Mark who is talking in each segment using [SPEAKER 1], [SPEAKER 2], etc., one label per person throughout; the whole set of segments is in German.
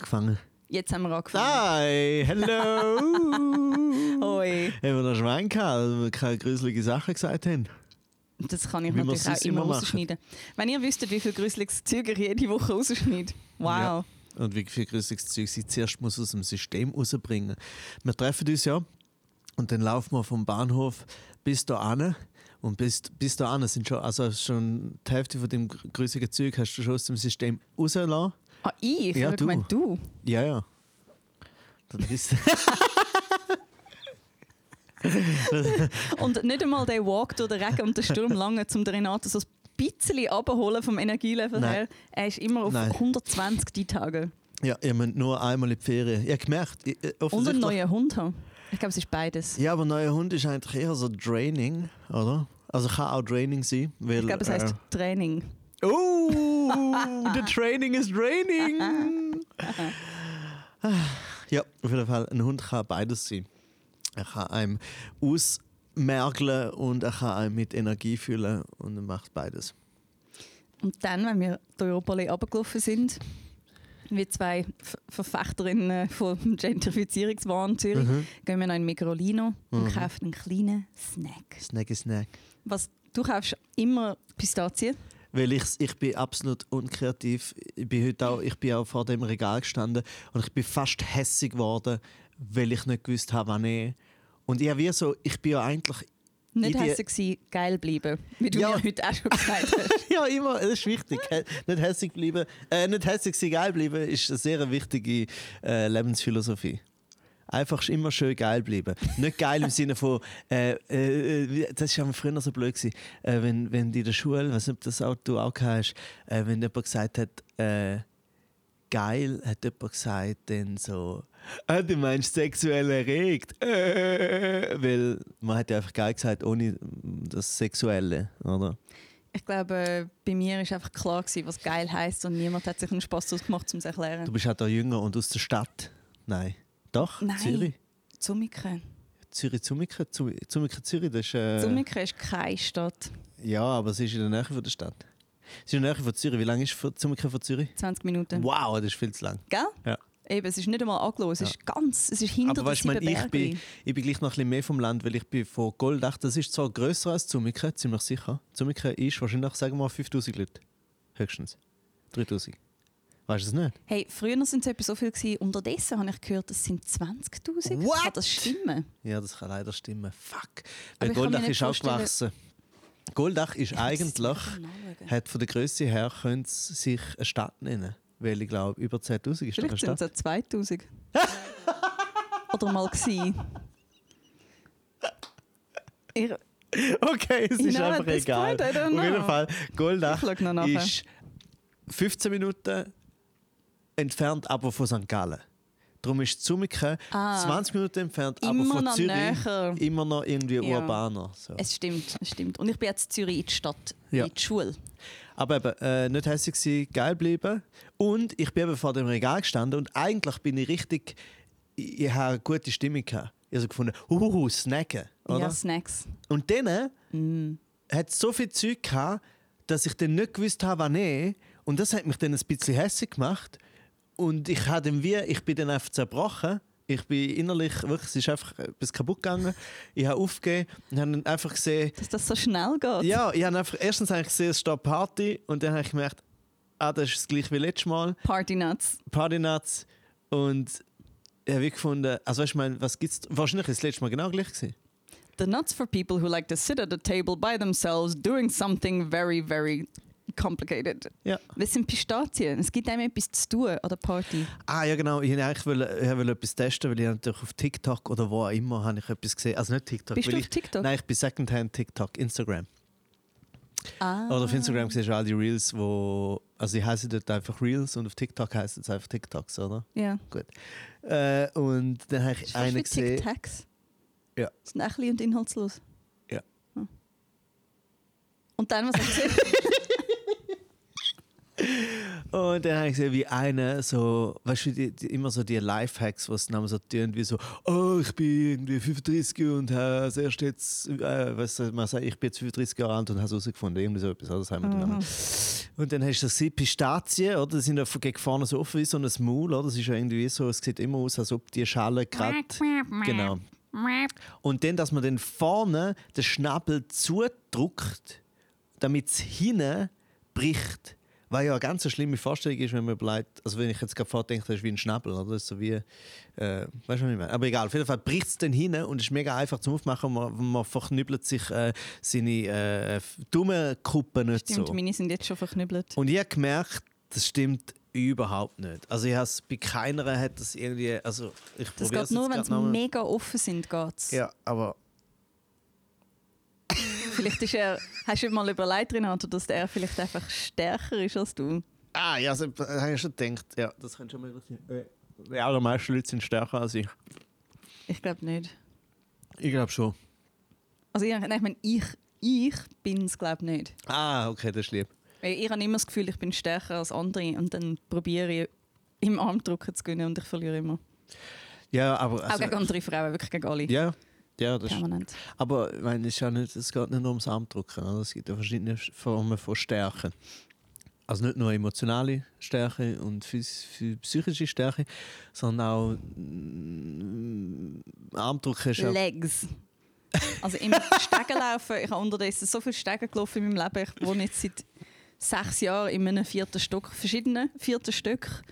[SPEAKER 1] angefangen?
[SPEAKER 2] Jetzt haben wir angefangen.
[SPEAKER 1] Hi, hello!
[SPEAKER 2] Hoi.
[SPEAKER 1] Haben wir noch Schwein gehabt, weil wir keine gruselige Sachen gesagt haben?
[SPEAKER 2] Das kann ich
[SPEAKER 1] Wie
[SPEAKER 2] natürlich auch immer
[SPEAKER 1] immer
[SPEAKER 2] rausschneiden. Wenn ihr wüsstet, wie viel gruseliges Zeug ich jede Woche rausschneide. Wow.
[SPEAKER 1] Ja. Und wie viel gruseliges Zeug sie zuerst muss aus dem System rausbringen. Wir treffen uns ja und dann laufen wir vom Bahnhof bis da an. Und bis, bis da an sind schon, also schon die Hälfte von dem gruseligen Zeug hast du schon aus dem System rausgelassen.
[SPEAKER 2] Ah, ich?
[SPEAKER 1] Ja,
[SPEAKER 2] ich
[SPEAKER 1] du.
[SPEAKER 2] meine, du.
[SPEAKER 1] Ja, ja. Das ist
[SPEAKER 2] Und nicht einmal der Walk durch den Regen und den Sturm lange, um den Renato so ein bisschen abholen vom Energielevel
[SPEAKER 1] Nein.
[SPEAKER 2] her. Er ist immer auf
[SPEAKER 1] Nein.
[SPEAKER 2] 120 die Tage.
[SPEAKER 1] ja, ihr müsst nur einmal in die Ferien. Ich habe gemerkt, ich-
[SPEAKER 2] Und einen neuen Hund haben. Ich glaube, es ist beides.
[SPEAKER 1] Ja, aber neuer Hund ist eigentlich eher so Draining, oder? Also kann auch Draining sein, weil...
[SPEAKER 2] Ich glaube, es heisst
[SPEAKER 1] äh,
[SPEAKER 2] Training.
[SPEAKER 1] Oh, the training is draining. ja, auf jeden Fall, ein Hund kann beides sein. Er kann einem ausmergeln und er kann einem mit Energie füllen und er macht beides.
[SPEAKER 2] Und dann, wenn wir die Europalais runtergelaufen sind, wie zwei Ver- Verfechterinnen vom Gentrifizierungswahn Zürich,
[SPEAKER 1] Mhm.
[SPEAKER 2] gehen wir noch in Migrolino und kaufen einen kleinen Snack.
[SPEAKER 1] Snacky Snack.
[SPEAKER 2] Was, du kaufst immer Pistazien.
[SPEAKER 1] Weil ich, ich bin absolut unkreativ. Ich bin heute auch, ich bin auch vor dem Regal gestanden und ich bin fast hässig geworden, weil ich nicht gewusst habe, wann ich. Und ich wie so, ich bin ja eigentlich
[SPEAKER 2] Nicht hässlich sein, geil bleiben. Wie du
[SPEAKER 1] Ja.
[SPEAKER 2] mir heute auch schon gesagt hast.
[SPEAKER 1] Ja, immer, das ist wichtig. Nicht hässig bleiben, äh, nicht hässig sein, geil bleiben, ist eine sehr wichtige äh, Lebensphilosophie. Einfach immer schön geil bleiben. Nicht geil im Sinne von, äh, äh, wie- das war früher so blöd, gewesen, äh, wenn, wenn in der Schule, weiß nicht, ob das auch, du auch hast, äh, wenn jemand gesagt hat, äh, geil, hat jemand gesagt, dann so, ah, du meinst sexuell erregt. Äh, weil man hat ja einfach geil gesagt, ohne das Sexuelle, oder?
[SPEAKER 2] Ich glaube, äh, bei mir war einfach klar, gewesen, was geil heisst und niemand hat sich einen Spass daraus gemacht, um es zu erklären.
[SPEAKER 1] Du bist auch da jünger und aus der Stadt. Nein. Doch?
[SPEAKER 2] Nein.
[SPEAKER 1] Zürich?
[SPEAKER 2] Zumike.
[SPEAKER 1] Zürich, Zumiken? Zu- Zumiken, Zürich, das ist... Äh,
[SPEAKER 2] Zumike ist keine Stadt.
[SPEAKER 1] ja, aber sie ist in der Nähe von der Stadt. Sie ist in der Nähe von Zürich. Wie lange ist Zumiken von Zürich?
[SPEAKER 2] 20 Minuten.
[SPEAKER 1] Wow, das ist viel zu lang.
[SPEAKER 2] Gell?
[SPEAKER 1] Ja.
[SPEAKER 2] Eben, es ist nicht einmal angelost, es ist ganz, es ist hinter
[SPEAKER 1] aber weißt ich,
[SPEAKER 2] sieben
[SPEAKER 1] mein, ich, bin, ich bin gleich noch ein bisschen mehr vom Land, weil ich bin von Goldach. Das ist zwar grösser als Zumiken, ziemlich sicher. Zumiken ist wahrscheinlich, sagen wir mal, 5000 Leute. Höchstens. 3000. Weißt du das nicht?
[SPEAKER 2] Hey, früher waren es etwa so viel, gewesen. unterdessen habe ich gehört, es sind 20'000.
[SPEAKER 1] What?
[SPEAKER 2] Kann das stimmen?
[SPEAKER 1] Ja, das kann leider stimmen. Fuck. Weil Goldach ist auch
[SPEAKER 2] vorstellen-
[SPEAKER 1] gewachsen. Goldach ist eigentlich, hat von der Größe her, könnte es sich eine Stadt nennen. Weil ich glaube, über 10.000 ist doch eine
[SPEAKER 2] Vielleicht sind
[SPEAKER 1] Stadt.
[SPEAKER 2] es ja 2000. Oder mal gewesen. Ich,
[SPEAKER 1] Okay, es ist einfach egal.
[SPEAKER 2] point,
[SPEAKER 1] Auf jeden. Fall, Goldach ist 15 Minuten entfernt, aber von St. Gallen. Darum ist Zumiken
[SPEAKER 2] Ah.
[SPEAKER 1] 20 Minuten entfernt, aber
[SPEAKER 2] Immer
[SPEAKER 1] von
[SPEAKER 2] noch
[SPEAKER 1] Zürich
[SPEAKER 2] näher.
[SPEAKER 1] immer noch irgendwie
[SPEAKER 2] Ja.
[SPEAKER 1] urbaner. So.
[SPEAKER 2] es stimmt, es stimmt. Und ich bin jetzt in Zürich in die Stadt,
[SPEAKER 1] Ja.
[SPEAKER 2] in die Schule.
[SPEAKER 1] Aber eben, äh, nicht hässlich sein, geil bleiben. Und ich bin eben vor dem Regal gestanden und eigentlich bin ich richtig, ich, ich habe eine gute Stimmung gehabt. Ich habe so gefunden, huhuhu, snacken. Oder?
[SPEAKER 2] Ja, Snacks.
[SPEAKER 1] Und dann
[SPEAKER 2] Mm.
[SPEAKER 1] hat es so viel Zeug gehabt, dass ich dann nicht gewusst habe, wann ich. Und das hat mich dann ein bisschen hässlich gemacht. Und ich, habe dann wie, ich bin dann einfach zerbrochen. Ich bin innerlich, wirklich, es ist einfach etwas kaputt gegangen. Ich habe aufgegeben und habe dann einfach gesehen,
[SPEAKER 2] Dass das so schnell geht.
[SPEAKER 1] ja, ich habe einfach, erstens habe ich gesehen, es steht Party und dann habe ich gemerkt, ah, das ist das gleiche wie letztes Mal.
[SPEAKER 2] Party Nuts.
[SPEAKER 1] Party Nuts. Und ich habe gefunden, also weißt du, ich meine, was gibt's? Wahrscheinlich ist es letztes Mal genau gleich gewesen.
[SPEAKER 2] The nuts for people who like to sit at a table by themselves doing something very, very complicated.
[SPEAKER 1] Ja.
[SPEAKER 2] Was sind Pistazien? Es gibt einem etwas zu tun an der Party.
[SPEAKER 1] Ah ja genau, ich wollte eigentlich wollte, ich etwas testen, weil ich natürlich auf TikTok oder wo auch immer habe ich etwas gesehen. Also nicht TikTok.
[SPEAKER 2] Bist du
[SPEAKER 1] ich,
[SPEAKER 2] auf TikTok?
[SPEAKER 1] Nein, ich bin Secondhand TikTok, Instagram.
[SPEAKER 2] Ah.
[SPEAKER 1] Oder auf Instagram siehst du all die Reels, wo... Also ich heiße dort einfach Reels und auf TikTok heißt es einfach TikToks, oder?
[SPEAKER 2] Ja.
[SPEAKER 1] Gut. Äh, und dann habe
[SPEAKER 2] Das
[SPEAKER 1] ich einen gesehen...
[SPEAKER 2] Tic-Tacs.
[SPEAKER 1] Ja.
[SPEAKER 2] Sind ein und inhaltslos.
[SPEAKER 1] Ja.
[SPEAKER 2] Hm. Und dann, was hast du gesehen?
[SPEAKER 1] Und dann habe ich gesehen, wie einer so, weißt du, die, die, immer so die Lifehacks, was dann so tun, wie so, oh, ich bin irgendwie 35 und habe das erst jetzt, äh, was soll man sagt, ich bin jetzt 35 Jahre alt und habe es herausgefunden, irgendwie so etwas, das haben wir dann. Und dann hast du gesehen, Pistazien, oder? Die sind ja gegen vorne so offen wie so ein Maul, oder? Das ist ja irgendwie so, es sieht immer aus, als ob die Schale gerade. Genau. Und dann, dass man dann vorne den Schnabel zudrückt, damit es hinten bricht. Weil ja eine ganz schlimme Vorstellung ist, wenn man bleibt, also wenn ich jetzt gerade vordenke, das ist wie ein Schnabel, oder? Das ist so wie, äh, weißt du, was ich meine? Aber egal, auf jeden Fall bricht es dann hin und ist mega einfach zum Aufmachen. Man, man verknüppelt sich äh, seine äh, Daumenkuppen nicht
[SPEAKER 2] Stimmt,
[SPEAKER 1] so.
[SPEAKER 2] meine sind jetzt schon verknüppelt.
[SPEAKER 1] Und ich habe gemerkt, das stimmt überhaupt nicht. Also ich has, bei keiner hat das irgendwie, also ich
[SPEAKER 2] Das geht nur, wenn sie mega offen sind, geht's.
[SPEAKER 1] Ja, aber
[SPEAKER 2] Vielleicht ist er, hast du mal überlegt, Renato, dass er vielleicht einfach stärker ist als du?
[SPEAKER 1] Ah, ja, also, das habe ich schon gedacht. Ja, das könnte schon möglich sein. Äh, Die allermeisten Leute sind stärker als ich.
[SPEAKER 2] Ich glaube nicht.
[SPEAKER 1] Ich glaube schon.
[SPEAKER 2] Also ich, nein, ich meine, ich, ich bin es glaube nicht.
[SPEAKER 1] Ah, okay, das ist lieb.
[SPEAKER 2] Weil ich habe immer das Gefühl, ich bin stärker als andere und dann probiere ich im Armdrücken zu gewinnen und ich verliere immer.
[SPEAKER 1] Ja, aber.
[SPEAKER 2] Auch
[SPEAKER 1] Also,
[SPEAKER 2] gegen andere Frauen, wirklich gegen alle.
[SPEAKER 1] ja, ja, das ist.
[SPEAKER 2] Permanent.
[SPEAKER 1] Aber ich meine, es, ist ja nicht, es geht nicht nur ums Armdrücken. oder? Es gibt ja verschiedene Formen von Stärke. Also nicht nur emotionale Stärke und psychische Stärke, sondern auch mm, Armdrücken ist ja
[SPEAKER 2] Legs. Also im Stegenlaufen, ich habe unterdessen so viele Stegen gelaufen in meinem Leben. Ich wohne jetzt seit sechs Jahren in einem vierten Stock, verschiedenen vierten Stück.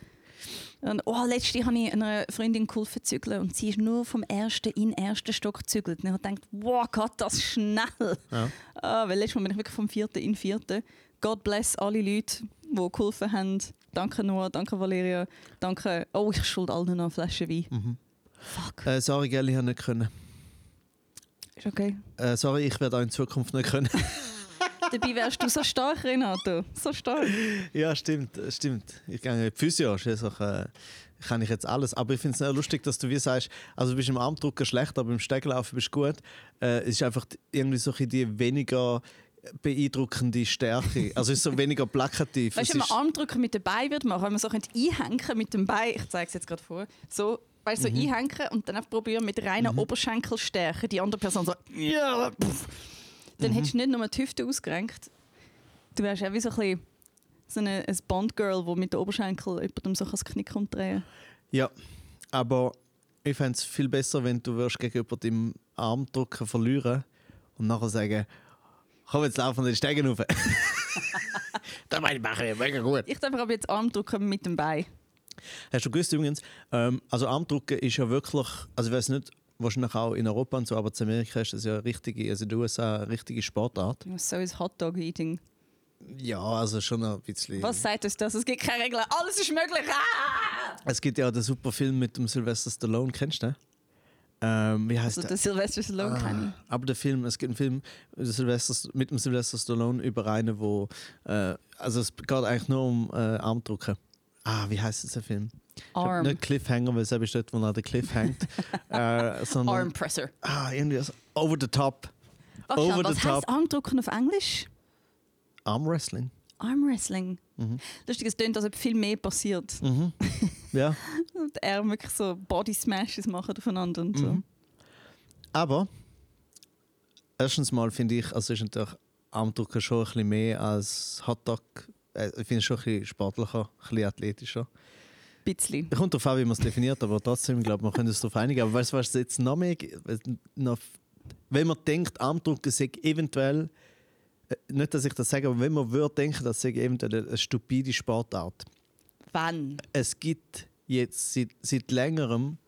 [SPEAKER 2] Und oh, letztens habe ich einer Freundin geholfen zügeln und sie ist nur vom ersten in den ersten Stock gezügelt. Und ich habe gedacht, wow, Gott, das schnell.
[SPEAKER 1] Ja.
[SPEAKER 2] Ah, weil letztes Mal bin ich wirklich vom vierten in den vierten. God bless alle Leute, die geholfen haben. Danke Noah, danke Valeria, danke... Oh, ich schuld allen noch eine Flasche Wein.
[SPEAKER 1] Mhm.
[SPEAKER 2] Fuck.
[SPEAKER 1] Äh, sorry, Gell, ich habe nicht können.
[SPEAKER 2] Ist okay.
[SPEAKER 1] Äh, sorry, ich werde auch in Zukunft nicht können.
[SPEAKER 2] Dabei wärst du so stark, Renato. So stark.
[SPEAKER 1] ja, stimmt, stimmt. Ich gehe in die Physio, äh, kann ich jetzt alles. Aber ich finde es lustig, dass du wie sagst, also du bist im Armdrücken schlecht, aber im Steglaufen bist du gut. Äh, es ist einfach irgendwie so ein die weniger beeindruckende Stärke. Also es ist so weniger plakativ.
[SPEAKER 2] Weißt du, wenn man Armdrücken mit dem Bein würde machen, wenn man so könnte einhängen mit dem Bein, ich zeige es jetzt gerade vor, so, weißt,
[SPEAKER 1] Mhm.
[SPEAKER 2] so einhängen und dann einfach probieren mit reiner Oberschenkelstärke die andere Person so, ja, pff. Dann
[SPEAKER 1] Mhm.
[SPEAKER 2] hättest du nicht nur die Hüfte ausgerenkt, du wärst auch wie so ein bisschen so eine, ein Bond-Girl, die mit den Oberschenkel jemandem so das Knick umdrehen
[SPEAKER 1] Ja, aber ich fände es viel besser, wenn du würdest gegen jemanden im Armdrücken verlieren und nachher sagen, komm jetzt laufen wir den Steigen rauf. das meine ich mache ich mega gut.
[SPEAKER 2] Ich darf aber jetzt Armdrücken mit dem Bein.
[SPEAKER 1] Hast du gewusst übrigens, ähm, also Armdrücken ist ja wirklich, also ich weiß nicht, wahrscheinlich auch in Europa und so, aber in Amerika ist das ja eine richtige, also in den USA eine richtige Sportart.
[SPEAKER 2] So ist Hotdog-Eating.
[SPEAKER 1] Ja, also schon ein bisschen.
[SPEAKER 2] Was sagt uns das? Es gibt keine Regeln. Alles ist möglich. Ah!
[SPEAKER 1] Es gibt ja den super Film mit dem Sylvester Stallone, kennst du den? Ähm, wie heißt
[SPEAKER 2] Also
[SPEAKER 1] der?
[SPEAKER 2] den Sylvester Stallone
[SPEAKER 1] Ah,
[SPEAKER 2] kenne
[SPEAKER 1] Aber der Film, es gibt einen Film der Sylvester, mit dem Sylvester Stallone über einen, wo äh, also es geht eigentlich nur um äh, Armdrücken. Ah, wie heißt es der Film?
[SPEAKER 2] Arm.
[SPEAKER 1] Nicht Cliffhanger, weil es dort, wo er den Cliff hängt. äh, sondern
[SPEAKER 2] Arm Presser.
[SPEAKER 1] ah, irgendwie so over the top.
[SPEAKER 2] Warte,
[SPEAKER 1] Over
[SPEAKER 2] schnell,
[SPEAKER 1] the
[SPEAKER 2] was heißt
[SPEAKER 1] top.
[SPEAKER 2] Armdrücken auf Englisch?
[SPEAKER 1] Armwrestling.
[SPEAKER 2] Armwrestling.
[SPEAKER 1] Mhm.
[SPEAKER 2] Lustig, es klingt, als ob viel mehr passiert.
[SPEAKER 1] Mhm. ja,
[SPEAKER 2] Und er wirklich so Body Smashes machen aufeinander und so.
[SPEAKER 1] Mhm. aber erstens mal finde ich, also ist natürlich Armdrücken schon ein bisschen mehr als Hotdog. Ich finde es schon ein bisschen sportlicher, ein bisschen athletischer.
[SPEAKER 2] Bisschen.
[SPEAKER 1] Kommt darauf an, wie man es definiert, aber trotzdem, ich glaube, man könnte es darauf einigen. Aber weißt du, was jetzt noch mehr. Noch, wenn man denkt, Armdrücken sei eventuell. äh, Nicht, dass ich das sage, aber wenn man würde denken, das sei eventuell eine stupide Sportart.
[SPEAKER 2] Wann?
[SPEAKER 1] Es gibt jetzt seit, seit längerem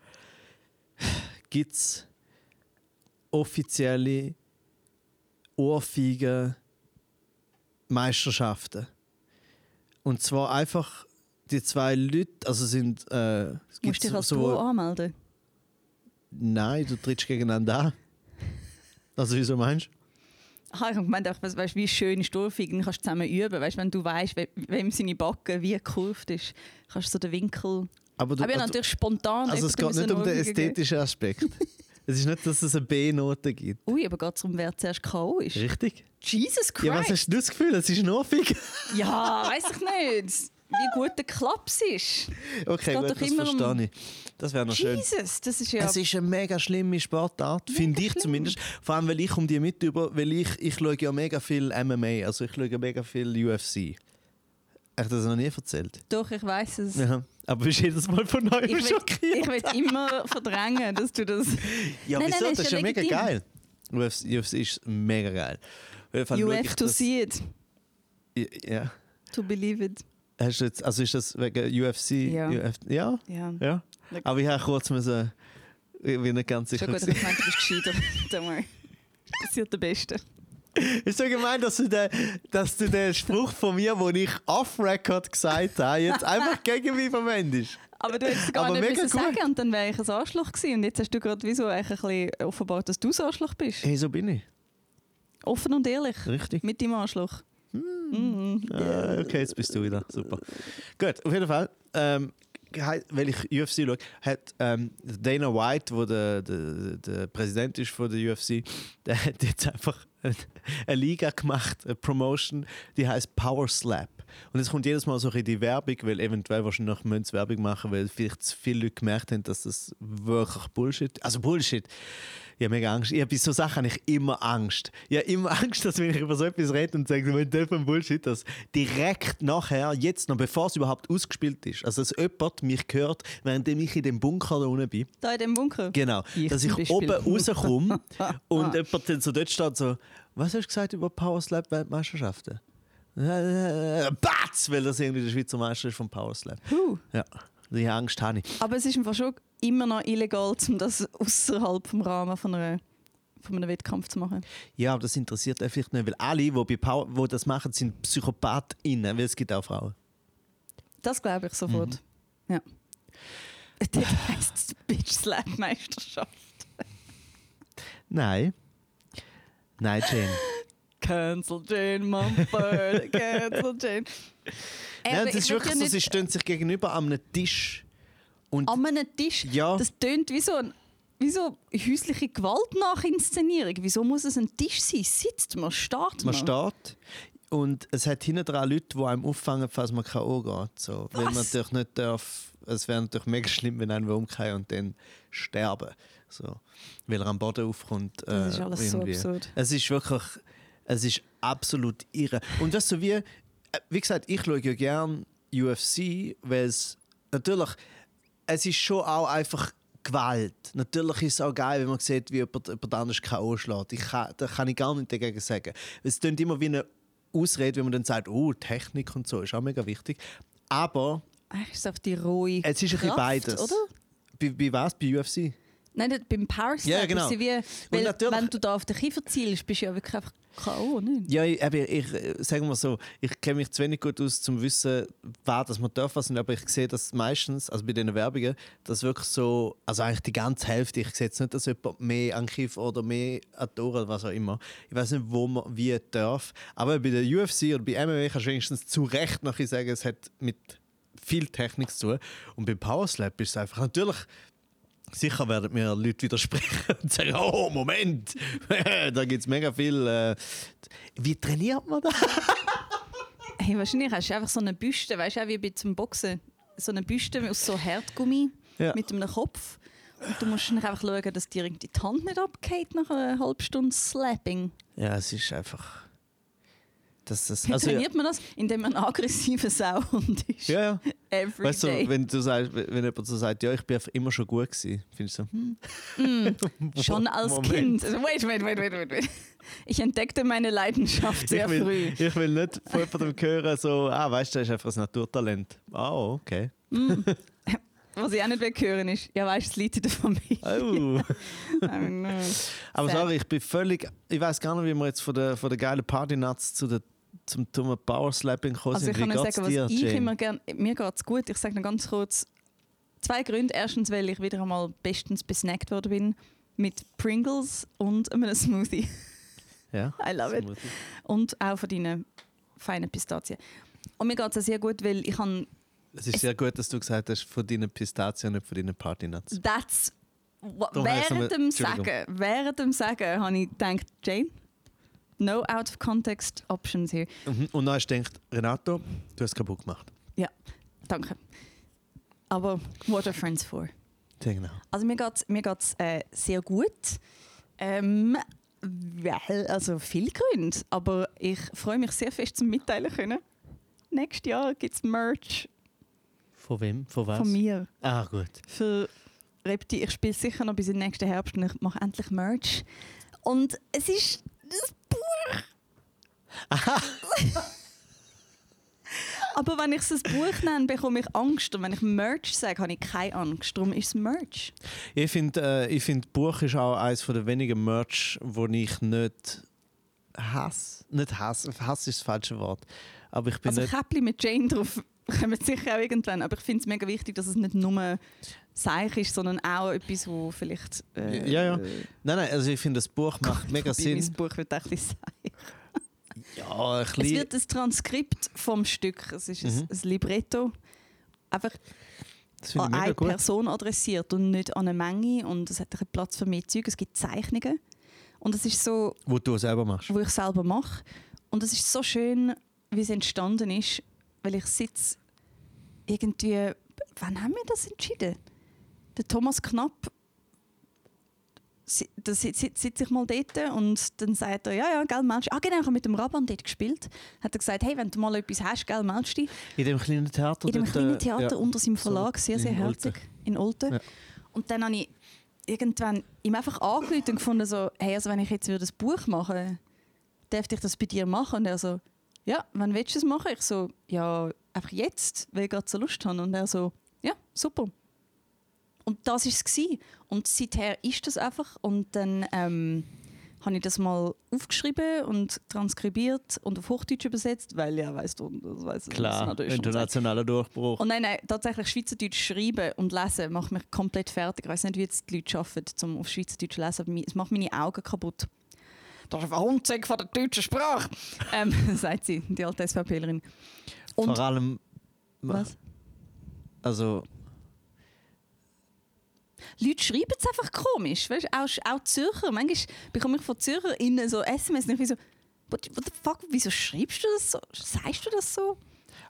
[SPEAKER 1] gibt's offizielle Ohrfeigen Meisterschaften. Und zwar einfach die zwei Leute, also sind äh,
[SPEAKER 2] Musst du dich als
[SPEAKER 1] so,
[SPEAKER 2] Duo anmelden?
[SPEAKER 1] Nein, du trittst gegeneinander an. Also wieso meinst du?
[SPEAKER 2] Ah, ich habe gemeint, weißt, weißt, wie schön ist Durchfliegen, dann kannst du zusammen üben. Weißt, wenn du weißt, we wem seine Backe wie gekurvt ist, kannst du so den Winkel.
[SPEAKER 1] Aber du,
[SPEAKER 2] Aber ja,
[SPEAKER 1] also,
[SPEAKER 2] natürlich spontan.
[SPEAKER 1] also es geht nicht um den ästhetischen Aspekt. Es ist nicht, dass es eine B-Note gibt.
[SPEAKER 2] Ui, aber geht es um, wer zuerst K.O. ist?
[SPEAKER 1] Richtig?
[SPEAKER 2] Jesus Christ!
[SPEAKER 1] Ja, was hast du das Gefühl? Es ist nervig.
[SPEAKER 2] Ja, weiß ich nicht. Wie gut der Klaps ist.
[SPEAKER 1] Okay, gut, das
[SPEAKER 2] immer um-
[SPEAKER 1] verstehe ich. Das wäre noch schön.
[SPEAKER 2] Jesus, das ist ja.
[SPEAKER 1] Es ist eine mega schlimme Sportart, finde ich
[SPEAKER 2] schlimm.
[SPEAKER 1] zumindest. Vor allem, weil ich um die mit über, weil ich, ich schaue ja mega viel MMA, also ich schaue mega viel UFC. Habe ich das noch nie erzählt?
[SPEAKER 2] Doch, ich weiß es.
[SPEAKER 1] Ja. Aber bist jedes Mal von neuem
[SPEAKER 2] Ich will,
[SPEAKER 1] schockiert.
[SPEAKER 2] ich will immer verdrängen, dass du das.
[SPEAKER 1] ja,
[SPEAKER 2] Nein,
[SPEAKER 1] wieso?
[SPEAKER 2] nein,
[SPEAKER 1] das
[SPEAKER 2] ist ja
[SPEAKER 1] mega geil. UFC, UFC ist mega geil. Auf jeden Fall
[SPEAKER 2] You have to
[SPEAKER 1] das-
[SPEAKER 2] see it,
[SPEAKER 1] Ja.
[SPEAKER 2] to believe it.
[SPEAKER 1] Hast du jetzt, also ist das wegen UFC?
[SPEAKER 2] Ja.
[SPEAKER 1] Uf, ja?
[SPEAKER 2] Ja.
[SPEAKER 1] Ja. Aber ich habe kurz müssen, ich bin nicht ganz sicher.
[SPEAKER 2] Schon gut,
[SPEAKER 1] gewesen.
[SPEAKER 2] ich meine, du bist gescheiter. Don't worry. Passiert der Beste.
[SPEAKER 1] Ist so gemein, dass du, den, dass du den Spruch von mir, den ich off-Record gesagt habe, jetzt einfach gegen mich verwendest.
[SPEAKER 2] Aber du hättest gar
[SPEAKER 1] Aber
[SPEAKER 2] nicht müssen
[SPEAKER 1] gut.
[SPEAKER 2] sagen und dann wäre ich ein Arschloch gewesen. Und jetzt hast du gerade wieso ein bisschen offenbart, dass du ein Arschloch bist.
[SPEAKER 1] Hey, so bin ich.
[SPEAKER 2] Offen und ehrlich.
[SPEAKER 1] Richtig.
[SPEAKER 2] Mit deinem Arschloch. Mhm.
[SPEAKER 1] Ah, okay, jetzt bist du wieder. Super. Gut, auf jeden Fall. Ähm, weil ich UFC schaue, hat ähm, Dana White, wo der, der, der Präsident ist von der UFC, der hat jetzt einfach eine Liga gemacht, eine Promotion, die heißt Power Slap. Und es kommt jedes Mal so in die Werbung, weil eventuell wahrscheinlich müssen sie Werbung machen, weil vielleicht zu viele Leute gemerkt haben, dass das wirklich Bullshit, also Bullshit. Ich habe mega Angst. Ich habe bei so Sachen habe ich immer Angst. Ich habe immer Angst, dass wenn ich über so etwas rede und sage, der von Bullshit, dass direkt nachher, jetzt noch bevor es überhaupt ausgespielt ist, also dass jemand mich hört, während ich in dem Bunker da unten bin,
[SPEAKER 2] Da in dem Bunker.
[SPEAKER 1] Genau,
[SPEAKER 2] Ich
[SPEAKER 1] dass ich oben rauskomme und jemand dann so dort steht so, was hast du gesagt über Power Slap Weltmeisterschaften? Äh, Batz, weil das irgendwie der Schweizer Meister ist vom Power Slap.
[SPEAKER 2] Huh.
[SPEAKER 1] Ja, die Angst habe ich.
[SPEAKER 2] Aber es ist einfach schon immer noch illegal, um das außerhalb vom Rahmen von, einer, von einem Wettkampf zu machen.
[SPEAKER 1] Ja, aber das interessiert einfach nicht, weil alle, die, bei Power, die das machen, sind PsychopathInnen, weil es gibt auch Frauen.
[SPEAKER 2] Das glaube ich sofort.
[SPEAKER 1] Mhm.
[SPEAKER 2] Ja. Das heisst Bitch Slap Meisterschaft.
[SPEAKER 1] Nein. Nein, Jane.
[SPEAKER 2] Cancel Jane Mumford, cancel Jane.
[SPEAKER 1] Nein, das ist wirklich so, sie stehen sich gegenüber an einem Tisch und
[SPEAKER 2] an einem Tisch.
[SPEAKER 1] Ja.
[SPEAKER 2] Das tönt wie so, ein, wie so häusliche Gewalt nach Inszenierung. Wieso muss es ein Tisch sein? Sitzt man, startet
[SPEAKER 1] man
[SPEAKER 2] man.
[SPEAKER 1] steht und es hat hinten dran Leute, die einem auffangen, falls man K.O. geht. So. Weil man natürlich nicht darf, es wäre natürlich mega schlimm, wenn einer umkehrt und dann sterben. So. Weil er am Boden aufkommt.
[SPEAKER 2] Das ist
[SPEAKER 1] äh,
[SPEAKER 2] alles so
[SPEAKER 1] irgendwie.
[SPEAKER 2] absurd.
[SPEAKER 1] Es ist wirklich, es ist absolut irre. Und das so wie, äh, wie gesagt, ich schaue ja gerne UFC, weil es natürlich, es ist schon auch einfach Gewalt. Natürlich ist es auch geil, wenn man sieht, wie jemand, jemand anders K.O. schlägt. Ich kann, da kann ich gar nicht dagegen sagen. Es klingt immer wie eine Ausrede, wenn man dann sagt, oh, Technik und so, ist auch mega wichtig. Aber
[SPEAKER 2] Eigentlich ist es auf die rohe
[SPEAKER 1] es ist ein
[SPEAKER 2] Kraft,
[SPEAKER 1] beides.
[SPEAKER 2] oder?
[SPEAKER 1] Bei, bei was? Bei UFC?
[SPEAKER 2] Nein, beim Power Slap
[SPEAKER 1] Ja, genau.
[SPEAKER 2] ist sie wie, weil, wenn du da auf den Kiefer zielst, bist du ja wirklich einfach K.O., nicht?
[SPEAKER 1] Ja, ich, eben, ich äh, sagen wir so, ich kenne mich zu wenig gut aus, um zu wissen, wer das man darf, nicht, aber ich sehe das meistens, also bei diesen Werbungen, dass wirklich so, also eigentlich die ganze Hälfte, ich sehe jetzt nicht, dass jemand mehr an oder mehr an Ohren, was auch immer. Ich weiß nicht, wo man wie darf, aber bei der UFC oder bei MMA kannst du wenigstens zu Recht noch sagen, es hat mit viel Technik zu tun. Und beim Power Slap ist es einfach, natürlich, Sicher werden mir Leute widersprechen und sagen, oh, Moment, da gibt es mega viel. Äh, wie trainiert man das?
[SPEAKER 2] Hey, wahrscheinlich hast du einfach so eine Büste, weißt du, auch wie bei zum Boxen. So eine Büste aus so Hartgummi
[SPEAKER 1] Ja.
[SPEAKER 2] mit einem Kopf. Und du musst einfach schauen, dass dir die Hand nicht abgeht nach einer halben Stunde Slapping.
[SPEAKER 1] Ja, es ist einfach. Das, das, also,
[SPEAKER 2] trainiert man das? Indem man ein aggressiver Sauhund ist.
[SPEAKER 1] ja, ja.
[SPEAKER 2] Every
[SPEAKER 1] Weißt du,
[SPEAKER 2] day.
[SPEAKER 1] wenn, du sagst, wenn jemand so sagt, ja, ich bin immer schon gut gewesen, findest du so, hm.
[SPEAKER 2] Schon als
[SPEAKER 1] Moment.
[SPEAKER 2] Kind. Also, wait, wait, wait, wait, wait. Ich entdeckte meine Leidenschaft sehr
[SPEAKER 1] ich, will,
[SPEAKER 2] früh.
[SPEAKER 1] ich will nicht von jemandem hören, so, ah, weißt du, das ist einfach ein Naturtalent. Ah, okay.
[SPEAKER 2] Was ich auch nicht will hören ist, ja weißt du, es liegt in der Familie.
[SPEAKER 1] Oh.
[SPEAKER 2] I.
[SPEAKER 1] Aber sorry, ich bin völlig. Ich weiß gar nicht, wie wir jetzt von der, von der geilen Party-Nuts zu der, zum dummen Power-Slapping gekommen
[SPEAKER 2] Also ich kann
[SPEAKER 1] Wie
[SPEAKER 2] sagen, was
[SPEAKER 1] dir,
[SPEAKER 2] ich
[SPEAKER 1] Jane?
[SPEAKER 2] immer gerne... Mir geht es gut. Ich sage noch ganz kurz zwei Gründe. Erstens, weil ich wieder einmal bestens besnackt worden bin mit Pringles und einem Smoothie.
[SPEAKER 1] Ja,
[SPEAKER 2] I love it.
[SPEAKER 1] Smoothie.
[SPEAKER 2] Und auch von deinen feinen Pistazien. Und mir geht es auch sehr gut, weil ich habe...
[SPEAKER 1] Es ist sehr gut, dass du gesagt hast, von deinen Pistazien, nicht von deinen Party-Nuts.
[SPEAKER 2] That's
[SPEAKER 1] es
[SPEAKER 2] während dem. Sagen, während dem Sagen habe ich gedacht, Jane, no out of context options hier.
[SPEAKER 1] Mhm. Und dann hast du gedacht, Renato, du hast kaputt gemacht.
[SPEAKER 2] Danke. Aber what are friends for?
[SPEAKER 1] Sehr genau.
[SPEAKER 2] Also mir geht es mir geht's, äh, sehr gut. Ähm, weil, also viele Gründe, aber ich freue mich sehr fest zum Mitteilen können. Nächstes Jahr gibt es Merch
[SPEAKER 1] Von wem? Von was?
[SPEAKER 2] von mir
[SPEAKER 1] Ah, gut.
[SPEAKER 2] für Repti. Ich spiele sicher noch bis in den nächsten Herbst und ich mache endlich Merch. Und es ist. Aber wenn ich es ein Buch nenne, bekomme ich Angst. Und wenn ich Merch sage, habe ich keine Angst. Darum ist es Merch.
[SPEAKER 1] Ich finde, äh, ich find, Buch ist auch eines der wenigen Merch, wo ich nicht hasse. Nicht hasse, Hass ist das falsche Wort. Aber ich bin
[SPEAKER 2] Also
[SPEAKER 1] nicht.
[SPEAKER 2] Käppli mit Jane drauf kommen sicher auch irgendwann. Aber ich finde es mega wichtig, dass es nicht nur Seich ist, sondern auch etwas, wo vielleicht... Äh,
[SPEAKER 1] Ja, ja. Nein, nein, also ich finde, das Buch macht mega
[SPEAKER 2] wobei Mein
[SPEAKER 1] Sinn.
[SPEAKER 2] Buch wird ein bisschen sein.
[SPEAKER 1] Ja, ein
[SPEAKER 2] Es
[SPEAKER 1] bisschen.
[SPEAKER 2] wird ein Transkript vom Stück. Es ist ein,
[SPEAKER 1] Mhm.
[SPEAKER 2] ein Libretto. Einfach
[SPEAKER 1] Das
[SPEAKER 2] an eine
[SPEAKER 1] gut.
[SPEAKER 2] Person adressiert und nicht an eine Menge. Und es hat einen Platz für mehr Zeug. Es gibt Zeichnungen. Und es ist so,
[SPEAKER 1] Wo du selber machst.
[SPEAKER 2] wo ich selber mache. Und es ist so schön, wie es entstanden ist, weil ich sitze irgendwie. Wann haben wir das entschieden? Der Thomas Knapp. si- Da sitze sitz ich mal dort und dann sagt er, ja, ja, gell, meldest. Ah, genau, ich habe mit dem Raban dort gespielt. Hat er gesagt, hey, wenn du mal etwas hast, gell, meldest dich.
[SPEAKER 1] In dem kleinen Theater.
[SPEAKER 2] In dem kleinen
[SPEAKER 1] äh,
[SPEAKER 2] Theater
[SPEAKER 1] ja.
[SPEAKER 2] unter seinem
[SPEAKER 1] So,
[SPEAKER 2] Verlag, sehr, sehr
[SPEAKER 1] in
[SPEAKER 2] herzig, in Olten.
[SPEAKER 1] Ja.
[SPEAKER 2] Und dann habe ich irgendwann ihm einfach angerufen und gefunden, so, hey, also wenn ich jetzt würde ein Buch machen dürfte ich das bei dir machen? Und er so, ja, wann willst du es machen? Ich so, ja, einfach jetzt, weil ich gerade so Lust habe. Und er so, ja, super. Und das war es. Und seither ist das einfach. Und dann ähm, habe ich das mal aufgeschrieben und transkribiert und auf Hochdeutsch übersetzt, weil ja, weißt du, das weiss das
[SPEAKER 1] Klar,
[SPEAKER 2] natürlich schon.
[SPEAKER 1] internationaler Durchbruch.
[SPEAKER 2] Und nein, nein, tatsächlich Schweizerdeutsch schreiben und lesen macht mich komplett fertig. Ich weiß nicht, wie jetzt die Leute schaffen, um auf Schweizerdeutsch zu lesen, aber es macht meine Augen kaputt. Das ist ein Hundzeg von der deutschen Sprache, ähm, sagt sie, die alte SVPlerin. Und
[SPEAKER 1] Vor allem.
[SPEAKER 2] was?
[SPEAKER 1] Also,
[SPEAKER 2] Leute schreiben es einfach komisch. Weißt? Auch, auch Zürcher. Manchmal bekomme ich von ZürcherInnen so SMS und ich bin so, what, what the fuck, wieso schreibst du das so? Sagst du das so?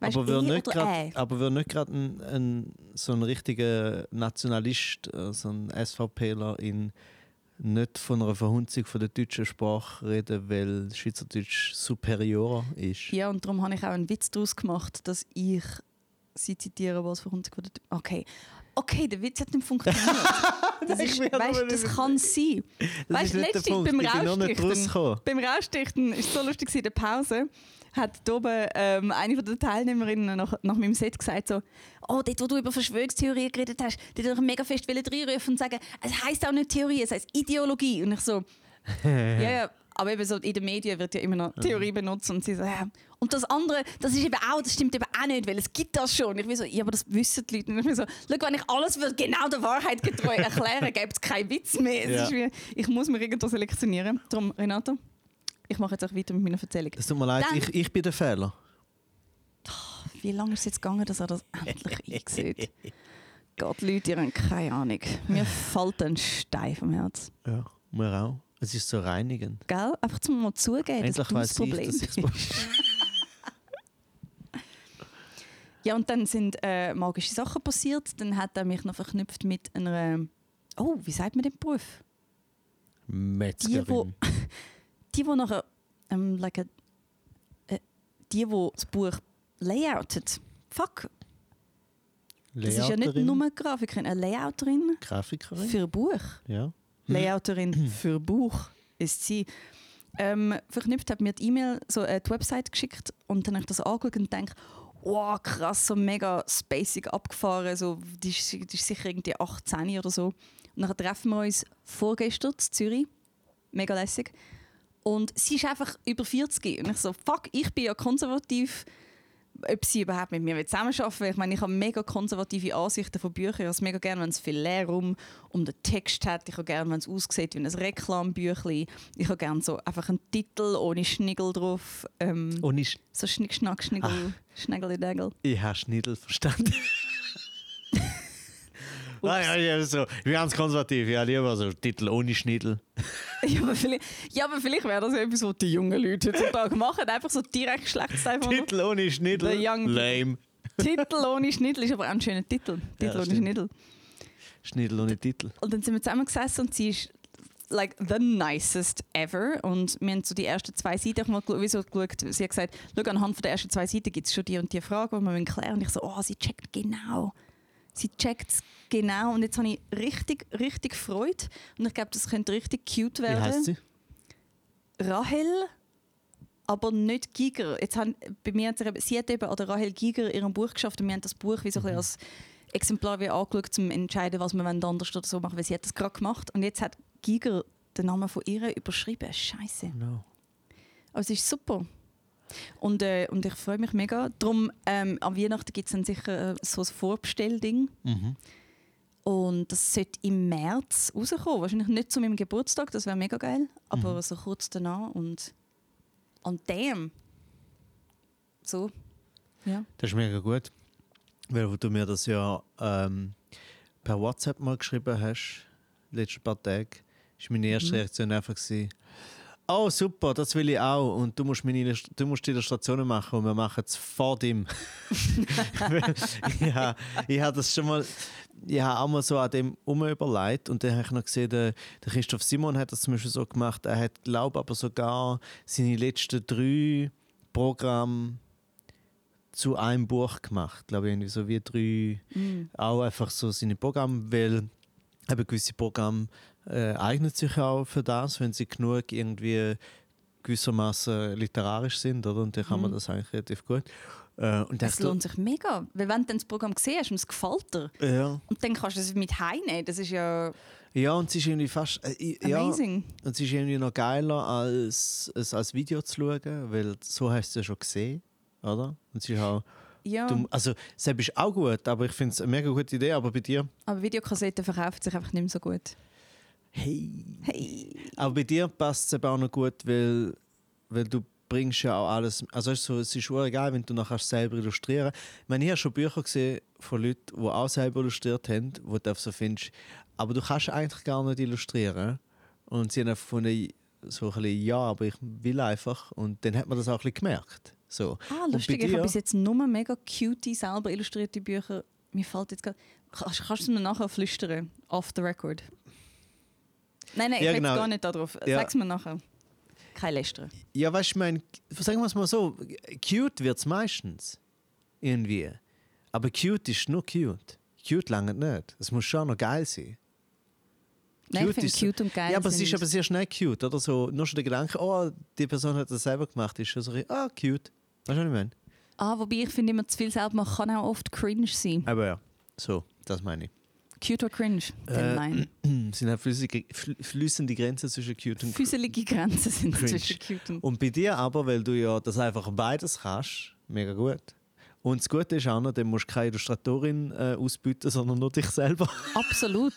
[SPEAKER 2] Weißt,
[SPEAKER 1] aber würde
[SPEAKER 2] eh
[SPEAKER 1] nicht
[SPEAKER 2] oder
[SPEAKER 1] grad, aber nicht gerade ein, ein, so ein richtiger Nationalist, äh, so ein SVPler in nicht von einer Verhunzung von der deutschen Sprache reden, weil Schweizerdeutsch superior ist.
[SPEAKER 2] Ja, und darum habe ich auch einen Witz daraus gemacht, dass ich sie zitiere, was für uns gerade. Okay. Okay, der Witz hat nicht funktioniert. Das, ist, weißt, das kann sein.
[SPEAKER 1] Das
[SPEAKER 2] Weißt
[SPEAKER 1] ist Punkt.
[SPEAKER 2] beim
[SPEAKER 1] rausgekommen.
[SPEAKER 2] Beim Rausdichten war es so lustig, in der Pause hat oben ähm, eine der Teilnehmerinnen nach, nach meinem Set gesagt so «Oh, dort, wo du über Verschwörungstheorien geredet hast, dort wollte ich mega fest reinrufen und sagen, es heisst auch nicht Theorie, es heisst Ideologie.» Und ich so «Ja, ja, aber eben so in den Medien wird ja immer noch Theorie benutzt und sie so «Ja, und das andere, das ist eben auch, das stimmt eben auch nicht, weil es gibt das schon.» Ich bin so «Ja, aber das wissen die Leute.» Und ich bin so «Schau, wenn ich alles würde genau der Wahrheit getreu erklären, gäbe es keinen Witz mehr.»
[SPEAKER 1] Ja.
[SPEAKER 2] ist wie, Ich muss mir irgendwo selektionieren. Darum, Renato, ich mache jetzt auch weiter mit meiner Erzählung.
[SPEAKER 1] Es tut mir leid,
[SPEAKER 2] Dann-
[SPEAKER 1] ich, ich bin der Fehler.
[SPEAKER 2] Wie lange ist es jetzt gegangen, dass er das endlich einsieht? Gott, Leute, ihr habt keine Ahnung. Mir fällt ein Stein vom Herz.
[SPEAKER 1] Ja, mir auch. Es ist so reinigend.
[SPEAKER 2] Gell? Einfach zum mal zugeben, dass
[SPEAKER 1] Endlich
[SPEAKER 2] du das
[SPEAKER 1] ich,
[SPEAKER 2] Problem
[SPEAKER 1] dass ich
[SPEAKER 2] bist. Ja, und dann sind äh, magische Sachen passiert. Dann hat er mich noch verknüpft mit einer. Oh, wie sagt man den Beruf?
[SPEAKER 1] Metzgerin.
[SPEAKER 2] Die, die nachher. Ähm, like a, äh, die, die das Buch layoutet. Fuck, das ist ja nicht nur eine Grafikerin, eine Layouterin
[SPEAKER 1] Grafikerin.
[SPEAKER 2] für Buch.
[SPEAKER 1] Ja. Hm.
[SPEAKER 2] Layouterin für Buch ist sie. Ähm, verknüpft hat mir die E-Mail so äh, die Website geschickt und dann habe ich das angeschaut und denke, wow, krass, so mega spacig abgefahren. So, die, ist, die ist sicher irgendwie 18 oder so. Und dann treffen wir uns vorgestern in Zürich. Mega lässig. Und sie ist einfach über 40. Und ich so, fuck, ich bin ja konservativ. Ob sie überhaupt mit mir zusammenarbeiten will. Ich meine, ich habe mega konservative Ansichten von Büchern. Ich habe es mega gerne, wenn es viel Leerraum um den Text hat. Ich habe gerne, wenn es aussieht wie ein Reklambüchlein. Ich habe gerne so einfach einen Titel ohne Schnigel drauf. Ähm,
[SPEAKER 1] Und ich,
[SPEAKER 2] so Schnick, Schnack, Schnigel, Schnägeli, Dägel.
[SPEAKER 1] ich habe Schniedel verstanden. Nein, ja, ja, so. Ich bin ganz konservativ. Ja, lieber so Titel ohne Schniedel.
[SPEAKER 2] Ja, aber vielleicht, ja, aber vielleicht wäre das etwas, was die jungen Leute heutzutage machen. Einfach so direkt nur.
[SPEAKER 1] Titel ohne Schniedel. Lame.
[SPEAKER 2] Titel ohne Schniedel ist aber auch ein schöner Titel. Titel ohne
[SPEAKER 1] stimmt.
[SPEAKER 2] Schniedel.
[SPEAKER 1] Schniedel ohne Titel.
[SPEAKER 2] Und dann sind wir zusammengesessen und sie ist like the nicest ever. Und wir haben so die ersten zwei Seiten ich mal geschaut- wie so geschaut. Sie hat gesagt, schau, anhand von der ersten zwei Seiten gibt es schon die und die Frage, die wir klären Und ich so, oh, sie checkt genau. Sie checkt es genau. Und jetzt habe ich richtig, richtig Freude. Und ich glaube, das könnte richtig cute
[SPEAKER 1] Wie
[SPEAKER 2] werden.
[SPEAKER 1] heißt sie?
[SPEAKER 2] Rahel, aber nicht Giger. Jetzt haben, bei mir hat sie, sie hat eben an der Rahel Giger ihrem Buch geschafft und wir haben das Buch wie so ein bisschen als Exemplar wie angeschaut, um zu entscheiden, was wir anders oder so machen, weil sie hat das gerade gemacht. Und jetzt hat Giger den Namen von ihr überschrieben. Scheiße.
[SPEAKER 1] No.
[SPEAKER 2] Aber es ist super. Und, äh, und ich freue mich mega. Darum, ähm, an Weihnachten gibt es dann sicher äh, so ein Vorbestellding.
[SPEAKER 1] Mhm.
[SPEAKER 2] Und das sollte im März rauskommen. Wahrscheinlich nicht zu meinem Geburtstag, das wäre mega geil. Aber so kurz danach. Und und damn. So. Ja.
[SPEAKER 1] Das ist mega gut. Weil du mir das ja ähm, per WhatsApp mal geschrieben hast, letzte paar Tage, ist meine erste
[SPEAKER 2] Mhm.
[SPEAKER 1] Reaktion einfach gewesen, oh super, das will ich auch und du musst, meine, du musst die Illustrationen machen und wir machen es vor dem. ja, ich habe das schon mal, ich habe auch mal so an dem um überlegt und dann habe ich noch gesehen, der, der Christoph Simon hat das zum Beispiel so gemacht, er hat, glaube aber sogar seine letzten drei Programme zu einem Buch gemacht. Glaube ich, irgendwie so wie drei,
[SPEAKER 2] Mhm.
[SPEAKER 1] auch einfach so seine Programme, weil eben gewisse Programme äh, eignen sich auch für das, wenn sie genug irgendwie gewissermaßen literarisch sind, oder? Und dann kann man
[SPEAKER 2] Mhm.
[SPEAKER 1] das eigentlich relativ gut. Äh, und
[SPEAKER 2] Es
[SPEAKER 1] dachte,
[SPEAKER 2] lohnt sich mega. Weil wenn du dann das Programm gesehen hast und es gefällt dir,
[SPEAKER 1] ja,
[SPEAKER 2] und dann kannst du es mit heimnehmen, das ist ja
[SPEAKER 1] ja, und es ist irgendwie fast, äh, ja,
[SPEAKER 2] amazing.
[SPEAKER 1] und es ist irgendwie noch geiler als es als Video zu schauen, weil so hast du es ja schon gesehen, oder? Und es ist auch,
[SPEAKER 2] Ja,
[SPEAKER 1] du, also selbst ist auch gut, aber ich finde es eine mega gute Idee, aber bei dir,
[SPEAKER 2] aber Videokassetten verkaufen sich einfach nicht mehr so gut.
[SPEAKER 1] Hey,
[SPEAKER 2] Hey.
[SPEAKER 1] Aber bei dir passt es eben auch noch gut, weil, weil du bringst ja auch alles. Also es ist, so, es ist auch egal, wenn du nachher selber illustrieren. Ich meine, ich habe schon Bücher gesehen von Leuten, die auch selber illustriert haben, wo du so findest, aber du kannst eigentlich gar nicht illustrieren. Und sie haben einfach gefunden, so ein bisschen, ja, aber ich will einfach. Und dann hat man das auch ein bisschen gemerkt. So.
[SPEAKER 2] Ah, lustig. Ich habe bis jetzt nur mega cute, selber illustrierte Bücher. Mir fällt jetzt gerade. Kannst, kannst du mir nachher flüstern? Off the record. Nein, nein, ich
[SPEAKER 1] Ja, genau.
[SPEAKER 2] gar nicht darauf.
[SPEAKER 1] Ja.
[SPEAKER 2] Sag's mir nachher. Kein Lästern.
[SPEAKER 1] Ja, weißt du, ich meine, sagen wir es mal so, cute wird es meistens. Irgendwie. Aber cute ist nur cute. Cute lange nicht. Es muss schon noch geil sein.
[SPEAKER 2] Nein, ich
[SPEAKER 1] Cute
[SPEAKER 2] finde
[SPEAKER 1] ist-
[SPEAKER 2] cute und geil.
[SPEAKER 1] ja, aber es ist aber sehr schnell cute, oder? So, nur schon der Gedanke, oh, die Person hat das selber gemacht, ist schon so, ah, cute. Weißt du, was ich meine?
[SPEAKER 2] Ah, wobei ich finde immer zu viel selber machen kann auch oft cringe sein.
[SPEAKER 1] Aber ja, so, das meine ich.
[SPEAKER 2] Cute oder cringe?
[SPEAKER 1] Äh,
[SPEAKER 2] Dann nein.
[SPEAKER 1] Es sind halt flüssige, fl- fließende Grenzen zwischen cute und
[SPEAKER 2] Füßelige Grenzen sind
[SPEAKER 1] Cringe.
[SPEAKER 2] zwischen cute und.
[SPEAKER 1] Und bei dir aber, weil du ja das einfach beides kannst, mega gut. Und das Gute ist auch noch, dann musst du keine Illustratorin äh, ausbieten, sondern nur dich selber.
[SPEAKER 2] Absolut.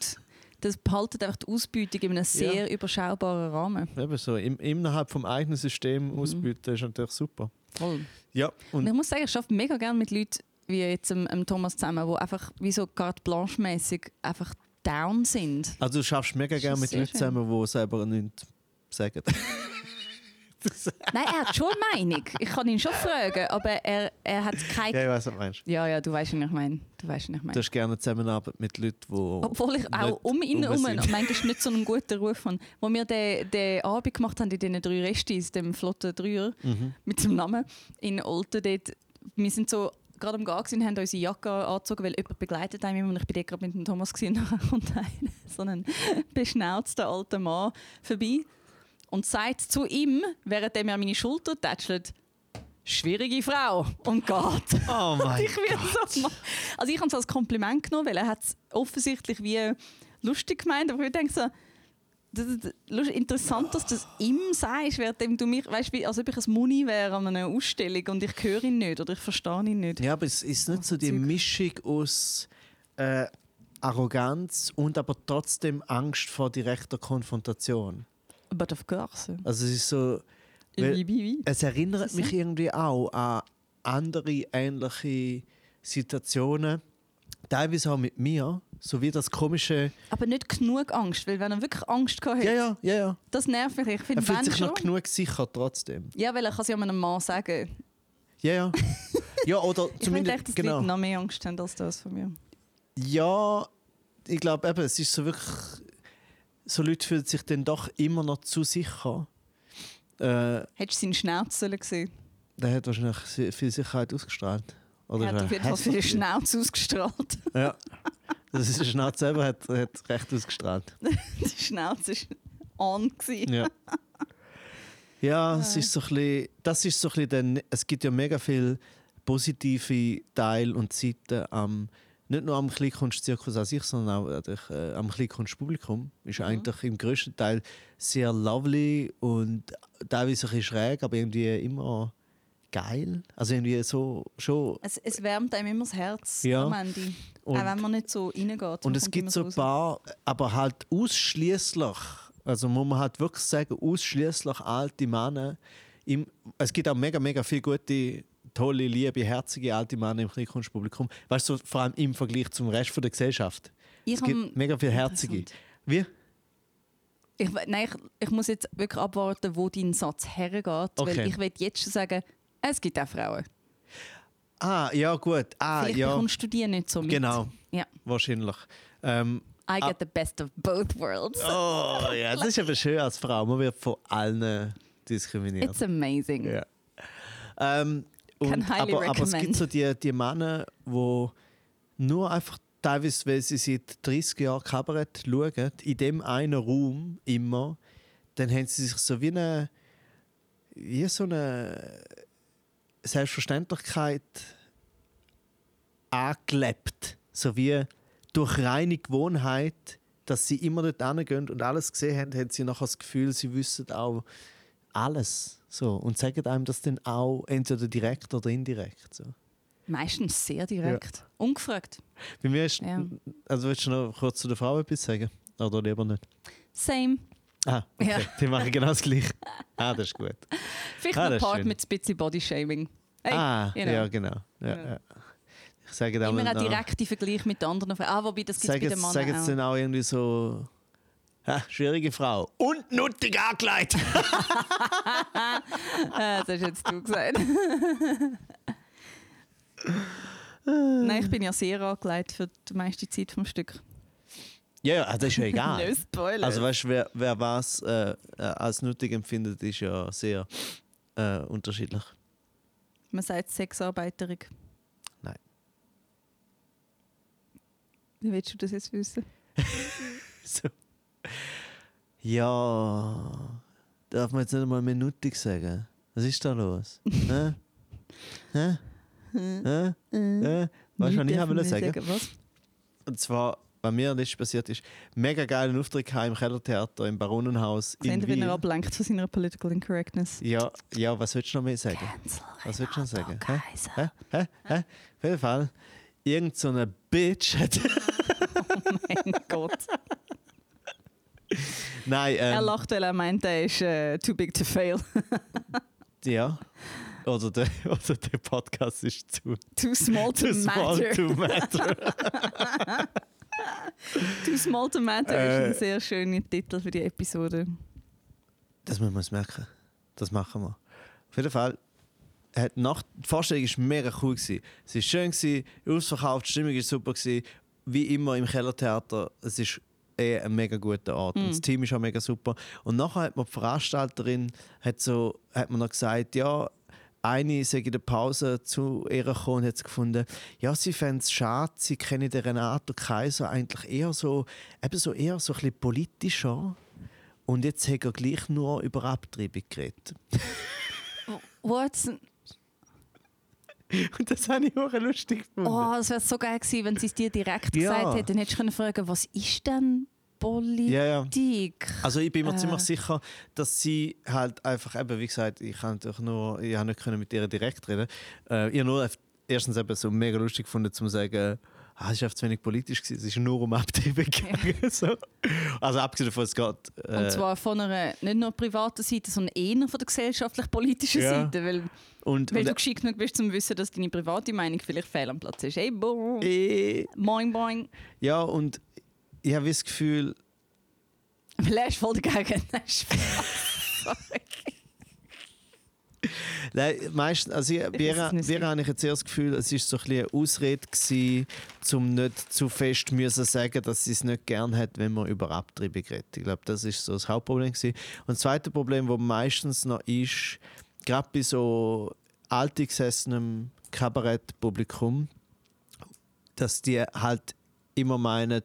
[SPEAKER 2] Das behaltet einfach die Ausbeutung in einem sehr überschaubaren Rahmen.
[SPEAKER 1] Eben so, im, innerhalb vom eigenen System ausbieten ist natürlich super.
[SPEAKER 2] Voll.
[SPEAKER 1] Ja,
[SPEAKER 2] Und
[SPEAKER 1] und
[SPEAKER 2] ich muss sagen, ich arbeite mega gerne mit Leuten wie jetzt ähm, ähm, Thomas zusammen, die einfach wie so carte blanche mäßig einfach down sind.
[SPEAKER 1] also du schaffst mega gerne mit Leuten zusammen, die selber nichts sagen.
[SPEAKER 2] Nein, er hat schon eine Meinung. Ich kann ihn schon fragen, aber er, er hat keine.
[SPEAKER 1] ja, ich weiß, was du meinst.
[SPEAKER 2] Ja, ja, du weißt, was ich meine. Du weißt, was ich
[SPEAKER 1] Du
[SPEAKER 2] meine.
[SPEAKER 1] hast gerne Zusammenarbeit mit Leuten, die.
[SPEAKER 2] Obwohl ich auch um ihn
[SPEAKER 1] rum
[SPEAKER 2] herum
[SPEAKER 1] sind.
[SPEAKER 2] manchmal nicht so einen guten Ruf habe. Wo wir den, den Abend gemacht haben in diesen drei Restis, dem flotten Dreier,
[SPEAKER 1] Mhm.
[SPEAKER 2] mit dem Namen, in Olten, dort, wir sind so gerade am gewesen und haben unsere Jacke angezogen, weil jemand begleitet einen. Und ich bin dort gerade mit dem Thomas und dann kommt ein, so ein beschnauzter alter Mann vorbei und sagt zu ihm, während er mir an meine Schulter tätschelt, «Schwierige Frau!» und geht.
[SPEAKER 1] Oh mein
[SPEAKER 2] ich werde so Also ich habe es als Kompliment genommen, weil er hat es offensichtlich wie lustig gemeint, aber ich denke so, das lust- interessant, dass du das ihm sagst, während du mich, weißt wie, als ob ich ein Muni wäre an einer Ausstellung und ich höre ihn nicht oder ich verstehe ihn nicht.
[SPEAKER 1] Ja, aber es ist nicht so die. Mischung aus äh, Arroganz und aber trotzdem Angst vor direkter Konfrontation.
[SPEAKER 2] But of course.
[SPEAKER 1] Also es ist so. Es erinnert
[SPEAKER 2] das
[SPEAKER 1] mich irgendwie auch an andere ähnliche Situationen. Teilweise auch mit mir, So wie das komische.
[SPEAKER 2] Aber nicht genug Angst, weil wenn er wirklich Angst gehabt hat,
[SPEAKER 1] Ja, ja, ja, ja.
[SPEAKER 2] das nervt mich. Ich
[SPEAKER 1] Er
[SPEAKER 2] finde,
[SPEAKER 1] fühlt sich
[SPEAKER 2] schon...
[SPEAKER 1] noch genug sicher trotzdem.
[SPEAKER 2] Ja, weil er kann es ja einem Mann sagen.
[SPEAKER 1] Ja, ja. Ja, oder
[SPEAKER 2] Ich
[SPEAKER 1] zumindest.
[SPEAKER 2] echt, dass
[SPEAKER 1] genau.
[SPEAKER 2] die Leute noch mehr Angst haben als das von mir.
[SPEAKER 1] Ja, ich glaube eben, es ist so wirklich. So Leute fühlen sich dann doch immer noch zu sicher. Äh,
[SPEAKER 2] Hättest du seinen Schnauz sollen sehen
[SPEAKER 1] der hat wahrscheinlich viel Sicherheit ausgestrahlt. Oder
[SPEAKER 2] Er hat auf jeden Fall viel
[SPEAKER 1] gewesen?
[SPEAKER 2] Schnauz ausgestrahlt.
[SPEAKER 1] Ja. Das ist der Schnauz selber hat, hat recht ausgestrahlt.
[SPEAKER 2] Die Schnauz war on. gewesen.
[SPEAKER 1] Ja. Ja, es ist so ein bisschen, das ist so ein bisschen, dann, es gibt ja mega viele positive Teile und Seiten am, nicht nur am Kleinkunstzirkus an sich, sondern auch natürlich, äh, am Kleinkunstpublikum. Ist eigentlich im größten Teil sehr lovely und teilweise ein bisschen schräg, aber irgendwie immer geil. Also irgendwie so schon.
[SPEAKER 2] Es, es wärmt einem immer das Herz
[SPEAKER 1] Ja.
[SPEAKER 2] am Ende.
[SPEAKER 1] Und-
[SPEAKER 2] auch wenn man nicht so reingeht.
[SPEAKER 1] Und es gibt so ein paar, aber halt ausschließlich, also muss man halt wirklich sagen, ausschließlich alte Männer. Im, es gibt auch mega, mega viele gute, tolle, liebe, herzige alte Männer im Kleinkunstpublikum. Weißt du, so vor allem im Vergleich zum Rest von der Gesellschaft.
[SPEAKER 2] Ich
[SPEAKER 1] Es gibt mega viele herzige. Wie?
[SPEAKER 2] Ich, nein, ich, ich muss jetzt wirklich abwarten, wo dein Satz hergeht.
[SPEAKER 1] Okay.
[SPEAKER 2] Weil ich will jetzt schon sagen, es gibt auch Frauen.
[SPEAKER 1] Ah, ja, gut. Ah,
[SPEAKER 2] Vielleicht
[SPEAKER 1] ja.
[SPEAKER 2] bekommst du die nicht so mit.
[SPEAKER 1] Genau,
[SPEAKER 2] Ja.
[SPEAKER 1] wahrscheinlich. Ähm,
[SPEAKER 2] I
[SPEAKER 1] Ah.
[SPEAKER 2] get the best of both worlds.
[SPEAKER 1] oh, ja, das ist aber schön als Frau. Man wird von allen diskriminiert.
[SPEAKER 2] It's amazing.
[SPEAKER 1] Ja. Ähm, und,
[SPEAKER 2] highly
[SPEAKER 1] aber, aber es gibt
[SPEAKER 2] recommend.
[SPEAKER 1] so die, die Männer, die nur einfach teilweise, weil sie seit 30 Jahren Kabarett schauen, in dem einen Raum immer, dann haben sie sich so wie eine, wie so eine Selbstverständlichkeit angelebt. So wie durch reine Gewohnheit, dass sie immer dort hingehen und alles gesehen haben, haben sie nachher das Gefühl, sie wissen auch alles. So, und sagen einem das dann auch entweder direkt oder indirekt. So.
[SPEAKER 2] Meistens sehr direkt. Ungefragt.
[SPEAKER 1] Bei mir ist,
[SPEAKER 2] Ja.
[SPEAKER 1] also willst du noch kurz zu der Frau etwas sagen? Oder lieber nicht?
[SPEAKER 2] Same.
[SPEAKER 1] Ah, okay.
[SPEAKER 2] Ja.
[SPEAKER 1] Die machen genau das Gleiche. Ah, das ist gut.
[SPEAKER 2] Vielleicht
[SPEAKER 1] Ah,
[SPEAKER 2] noch Part mit ein bisschen Bodyshaming. Hey,
[SPEAKER 1] ah,
[SPEAKER 2] you know.
[SPEAKER 1] ja, genau. Ja,
[SPEAKER 2] Ja.
[SPEAKER 1] Ich sage
[SPEAKER 2] Immer
[SPEAKER 1] mal
[SPEAKER 2] auch
[SPEAKER 1] noch-
[SPEAKER 2] direkte Vergleich mit den anderen Frauen. Ah, wobei, das gibt es bei den Männern
[SPEAKER 1] jetzt
[SPEAKER 2] auch.
[SPEAKER 1] dann auch irgendwie so. Ha, schwierige Frau. Und nuttig angekleidet.
[SPEAKER 2] Das hast jetzt du gesagt. Nein, ich bin ja sehr angelegt für die meiste Zeit vom Stück.
[SPEAKER 1] Ja, ja, das ist ja egal.
[SPEAKER 2] No Spoiler.
[SPEAKER 1] Also weißt du, wer, wer was äh, äh, als nötig empfindet, ist ja sehr äh, unterschiedlich.
[SPEAKER 2] Man sagt Sexarbeiterin.
[SPEAKER 1] Nein.
[SPEAKER 2] Wie willst du das jetzt wissen?
[SPEAKER 1] So. Ja, darf man jetzt nicht einmal mehr nötig sagen? Was ist da los? Hä? Hä? Hä? Hä? Weißt du, was ich
[SPEAKER 2] wir
[SPEAKER 1] sagen?
[SPEAKER 2] Was?
[SPEAKER 1] Und zwar, was mir letztes passiert ist, mega geilen Auftritt im Kellertheater im Baronenhaus
[SPEAKER 2] Sehen
[SPEAKER 1] in
[SPEAKER 2] wenn er
[SPEAKER 1] Wien.
[SPEAKER 2] ablenkt von seiner Political Incorrectness.
[SPEAKER 1] Ja, ja, was willst du noch mehr sagen?
[SPEAKER 2] Cancel
[SPEAKER 1] Was willst du noch sagen? Hä? Hä? Hä? Hä? Auf jeden Fall, irgend so eine Bitch hat...
[SPEAKER 2] Mein Gott.
[SPEAKER 1] Nein,
[SPEAKER 2] er
[SPEAKER 1] ähm,
[SPEAKER 2] lacht, weil er meint, er ist äh, too big to fail.
[SPEAKER 1] ja. Oder der, oder der Podcast ist zu...
[SPEAKER 2] too small to
[SPEAKER 1] Too small
[SPEAKER 2] matter.
[SPEAKER 1] to matter.
[SPEAKER 2] Too small to matter
[SPEAKER 1] Äh.
[SPEAKER 2] ist ein sehr schöner Titel für die Episode.
[SPEAKER 1] Das müssen wir uns merken. Das machen wir. Auf jeden Fall, hat nach, die Vorstellung war mega cool. Gewesen. Es war schön, gewesen, ausverkauft, die Stimmung war super. Gewesen. Wie immer im Kellertheater, es ist eh ein mega guter Ort. Und das Team ist auch mega super. Und nachher hat mir die Veranstalterin hat so, hat mir noch gesagt, ja, eine sei in der Pause zu ihr gekommen und hat gefunden, ja, sie fände es schade, sie kennen den Renato Kaiser eigentlich eher so, eben so eher so ein bisschen politischer. Und jetzt hat er gleich nur über Abtreibung geredet.
[SPEAKER 2] What's
[SPEAKER 1] Und das habe ich auch lustig gefunden.
[SPEAKER 2] Oh, das wäre so geil gewesen, wenn sie es dir direkt
[SPEAKER 1] Ja.
[SPEAKER 2] gesagt hätte. Dann hättest du können fragen, was ist denn Politik?
[SPEAKER 1] Ja, ja. Also ich bin mir
[SPEAKER 2] Äh.
[SPEAKER 1] ziemlich sicher, dass sie halt einfach, eben, wie gesagt, ich kann natürlich nur, ich habe nicht können mit ihr direkt reden. Äh, ich habe nur erstens eben so mega lustig gefunden, zu sagen, ah, es einfach zu wenig politisch gewesen. Es ist nur um Abtriebe gegangen. so. Also abgesehen davon, es geht... Äh,
[SPEAKER 2] Und zwar von einer nicht nur privaten Seite, sondern eher von der gesellschaftlich-politischen
[SPEAKER 1] Ja.
[SPEAKER 2] Seite. Weil,
[SPEAKER 1] und,
[SPEAKER 2] weil
[SPEAKER 1] und,
[SPEAKER 2] du geschickt genug bist, um zu wissen, dass deine private Meinung vielleicht fehl am Platz ist. Hey, boom,
[SPEAKER 1] äh,
[SPEAKER 2] boing, boing.
[SPEAKER 1] ja, und ich habe das Gefühl,
[SPEAKER 2] ist voll dagegen. Nein,
[SPEAKER 1] meistens, also ich,
[SPEAKER 2] nicht.
[SPEAKER 1] wir habe ich jetzt eher das Gefühl, es war so ein bisschen eine Ausrede, gewesen, um nicht zu fest müssen sagen, dass sie es nicht gern hat, wenn man über Abtriebe redet. Ich glaube, das ist so das Hauptproblem. Gewesen. Und das zweite Problem, das meistens noch ist, gerade bei so altgesessenem Kabarettpublikum, dass die halt immer meinen,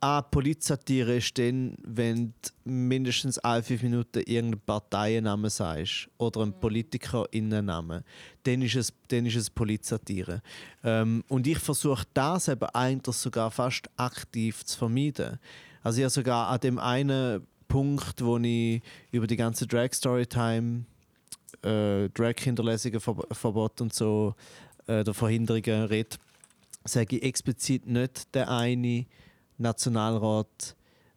[SPEAKER 1] ah, Polizsatire ist dann, wenn du mindestens alle fünf Minuten irgendeinen Parteiennamen sagst oder einen Politikerinnennamen. Dann ist es, dann ist es Polizsatire. Ähm, und ich versuche das eben eigentlich sogar fast aktiv zu vermeiden. Also ich habe sogar an dem einen Punkt, wo ich über die ganze Drag Storytime äh, Drag-Hinterlesungen, Ver Verbot und so, äh, der Verhinderungen rede, sage ich explizit nicht der eine Nationalrat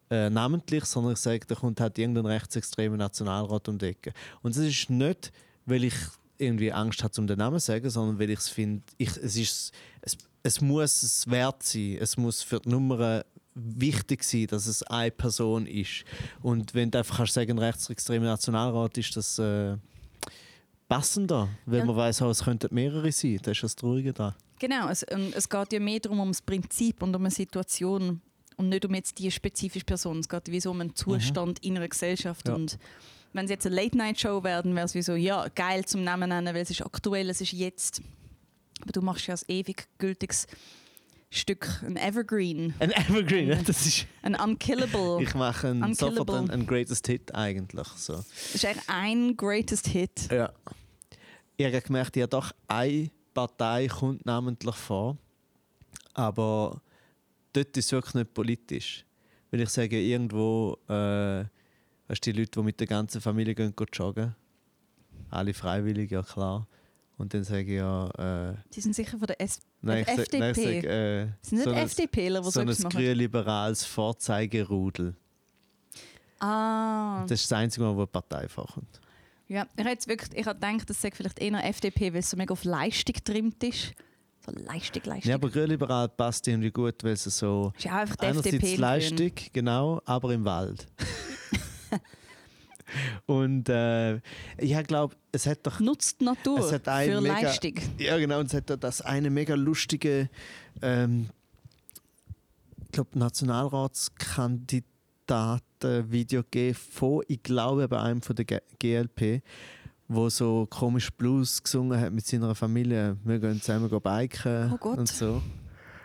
[SPEAKER 1] äh, namentlich, sondern ich sage, da kommt halt irgendein rechtsextremer Nationalrat um die Ecke. Und das ist nicht, weil ich irgendwie Angst habe, um den Namen zu sagen, sondern weil ich es finde, ich, es, ist, es, es muss es wert sein, es muss für die Nummer wichtig sein, dass es eine Person ist. Und wenn du einfach kannst sagen, ein rechtsextremer Nationalrat ist das äh, passender, weil
[SPEAKER 2] Ja.
[SPEAKER 1] man weiß, es könnten mehrere sein. Das ist das Traurige da.
[SPEAKER 2] Genau, es, und es geht ja mehr darum, um das Prinzip und um eine Situation und nicht um jetzt die spezifische Person. Es geht wie so um einen Zustand in einer Gesellschaft.
[SPEAKER 1] Ja.
[SPEAKER 2] Und wenn es jetzt eine Late-Night-Show werden, wäre es wie so, ja, geil zum Namen nennen, weil es ist aktuell, es ist jetzt. Aber du machst ja ein ewig gültiges Stück, ein Evergreen,
[SPEAKER 1] Ein Evergreen, ne? das ist...
[SPEAKER 2] ein Unkillable.
[SPEAKER 1] Ich mache einen,
[SPEAKER 2] Unkillable.
[SPEAKER 1] sofort einen, einen Greatest Hit eigentlich. So.
[SPEAKER 2] Das ist eigentlich ein Greatest Hit.
[SPEAKER 1] Ja. Ich habe gemerkt, ja doch eine Partei kommt namentlich vor, aber dort ist es wirklich nicht politisch. Wenn ich sage, irgendwo, äh, weißt du, die Leute, die mit der ganzen Familie gehen, gehen joggen, alle freiwillig, ja klar. Und dann sage ich ja, äh,
[SPEAKER 2] Die sind sicher von der S
[SPEAKER 1] nein, ich sag, nein, ich
[SPEAKER 2] FDP.
[SPEAKER 1] sag, äh,
[SPEAKER 2] sind nicht
[SPEAKER 1] so
[SPEAKER 2] FDPler, die
[SPEAKER 1] so ein grünliberales Vorzeigerudel.
[SPEAKER 2] Ah.
[SPEAKER 1] Das ist das Einzige Mal, wo eine Partei vorkommt.
[SPEAKER 2] Ja, ich habe jetzt wirklich, ich habe gedacht, das sei vielleicht eher FDP, weil es so mega auf Leistung getrimmt ist. So Leistung, Leistung.
[SPEAKER 1] Ja, aber grünliberal passt irgendwie gut, weil es so
[SPEAKER 2] ist ja einfach die
[SPEAKER 1] einerseits
[SPEAKER 2] FDP. Grün.
[SPEAKER 1] genau, aber im Wald. Und äh, ich glaube, es hat doch
[SPEAKER 2] Nutzt Natur
[SPEAKER 1] Es hat ein
[SPEAKER 2] für
[SPEAKER 1] mega-
[SPEAKER 2] Leistung.
[SPEAKER 1] ja genau, und es hat da das eine mega lustige, ähm, ich glaube Nationalratskandidaten-Video gegeben von, ich glaube bei einem von der GLP, wo so komisch Blues gesungen hat mit seiner Familie. Wir gehen zusammen go biken
[SPEAKER 2] Oh Gott.
[SPEAKER 1] und so.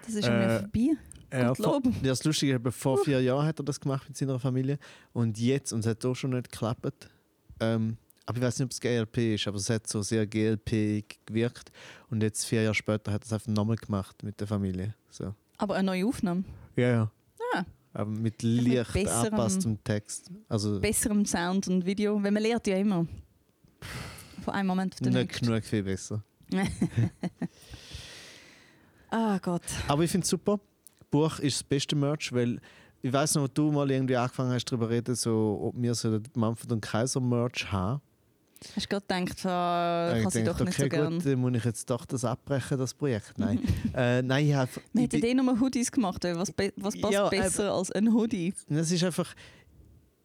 [SPEAKER 2] Das ist mir
[SPEAKER 1] Äh,
[SPEAKER 2] vorbei.
[SPEAKER 1] Ja, vor, das Lustige ist, vor vier Jahren hat er das gemacht mit seiner Familie und jetzt, und es hat auch schon nicht geklappt, ähm, aber ich weiß nicht, ob es GLP ist, aber es hat so sehr GLP gewirkt und jetzt, vier Jahre später, hat er es einfach nochmal gemacht mit der Familie. So.
[SPEAKER 2] Aber eine neue Aufnahme.
[SPEAKER 1] Ja, ja.
[SPEAKER 2] Ah.
[SPEAKER 1] Aber mit leicht angepasstem Text. Also
[SPEAKER 2] Besserem Sound und Video. Weil man lernt ja immer. Von einem Moment auf den
[SPEAKER 1] nicht
[SPEAKER 2] nächsten.
[SPEAKER 1] genug viel besser.
[SPEAKER 2] Ah Gott.
[SPEAKER 1] Aber ich finde es super. Buch ist das beste Merch, weil ich weiß noch, du mal irgendwie angefangen hast darüber zu reden, so, ob wir so den Manfred und Kaiser Merch haben.
[SPEAKER 2] Hast du gerade gedacht, ah,
[SPEAKER 1] ich
[SPEAKER 2] kann sie doch nicht
[SPEAKER 1] okay,
[SPEAKER 2] so gern.
[SPEAKER 1] gut, dann muss ich jetzt doch das abbrechen, das Projekt. Nein, äh, nein ich habe...
[SPEAKER 2] Wir hätten eh nur Hoodies gemacht. Was, was passt
[SPEAKER 1] Ja,
[SPEAKER 2] besser als ein Hoodie?
[SPEAKER 1] Es ist einfach...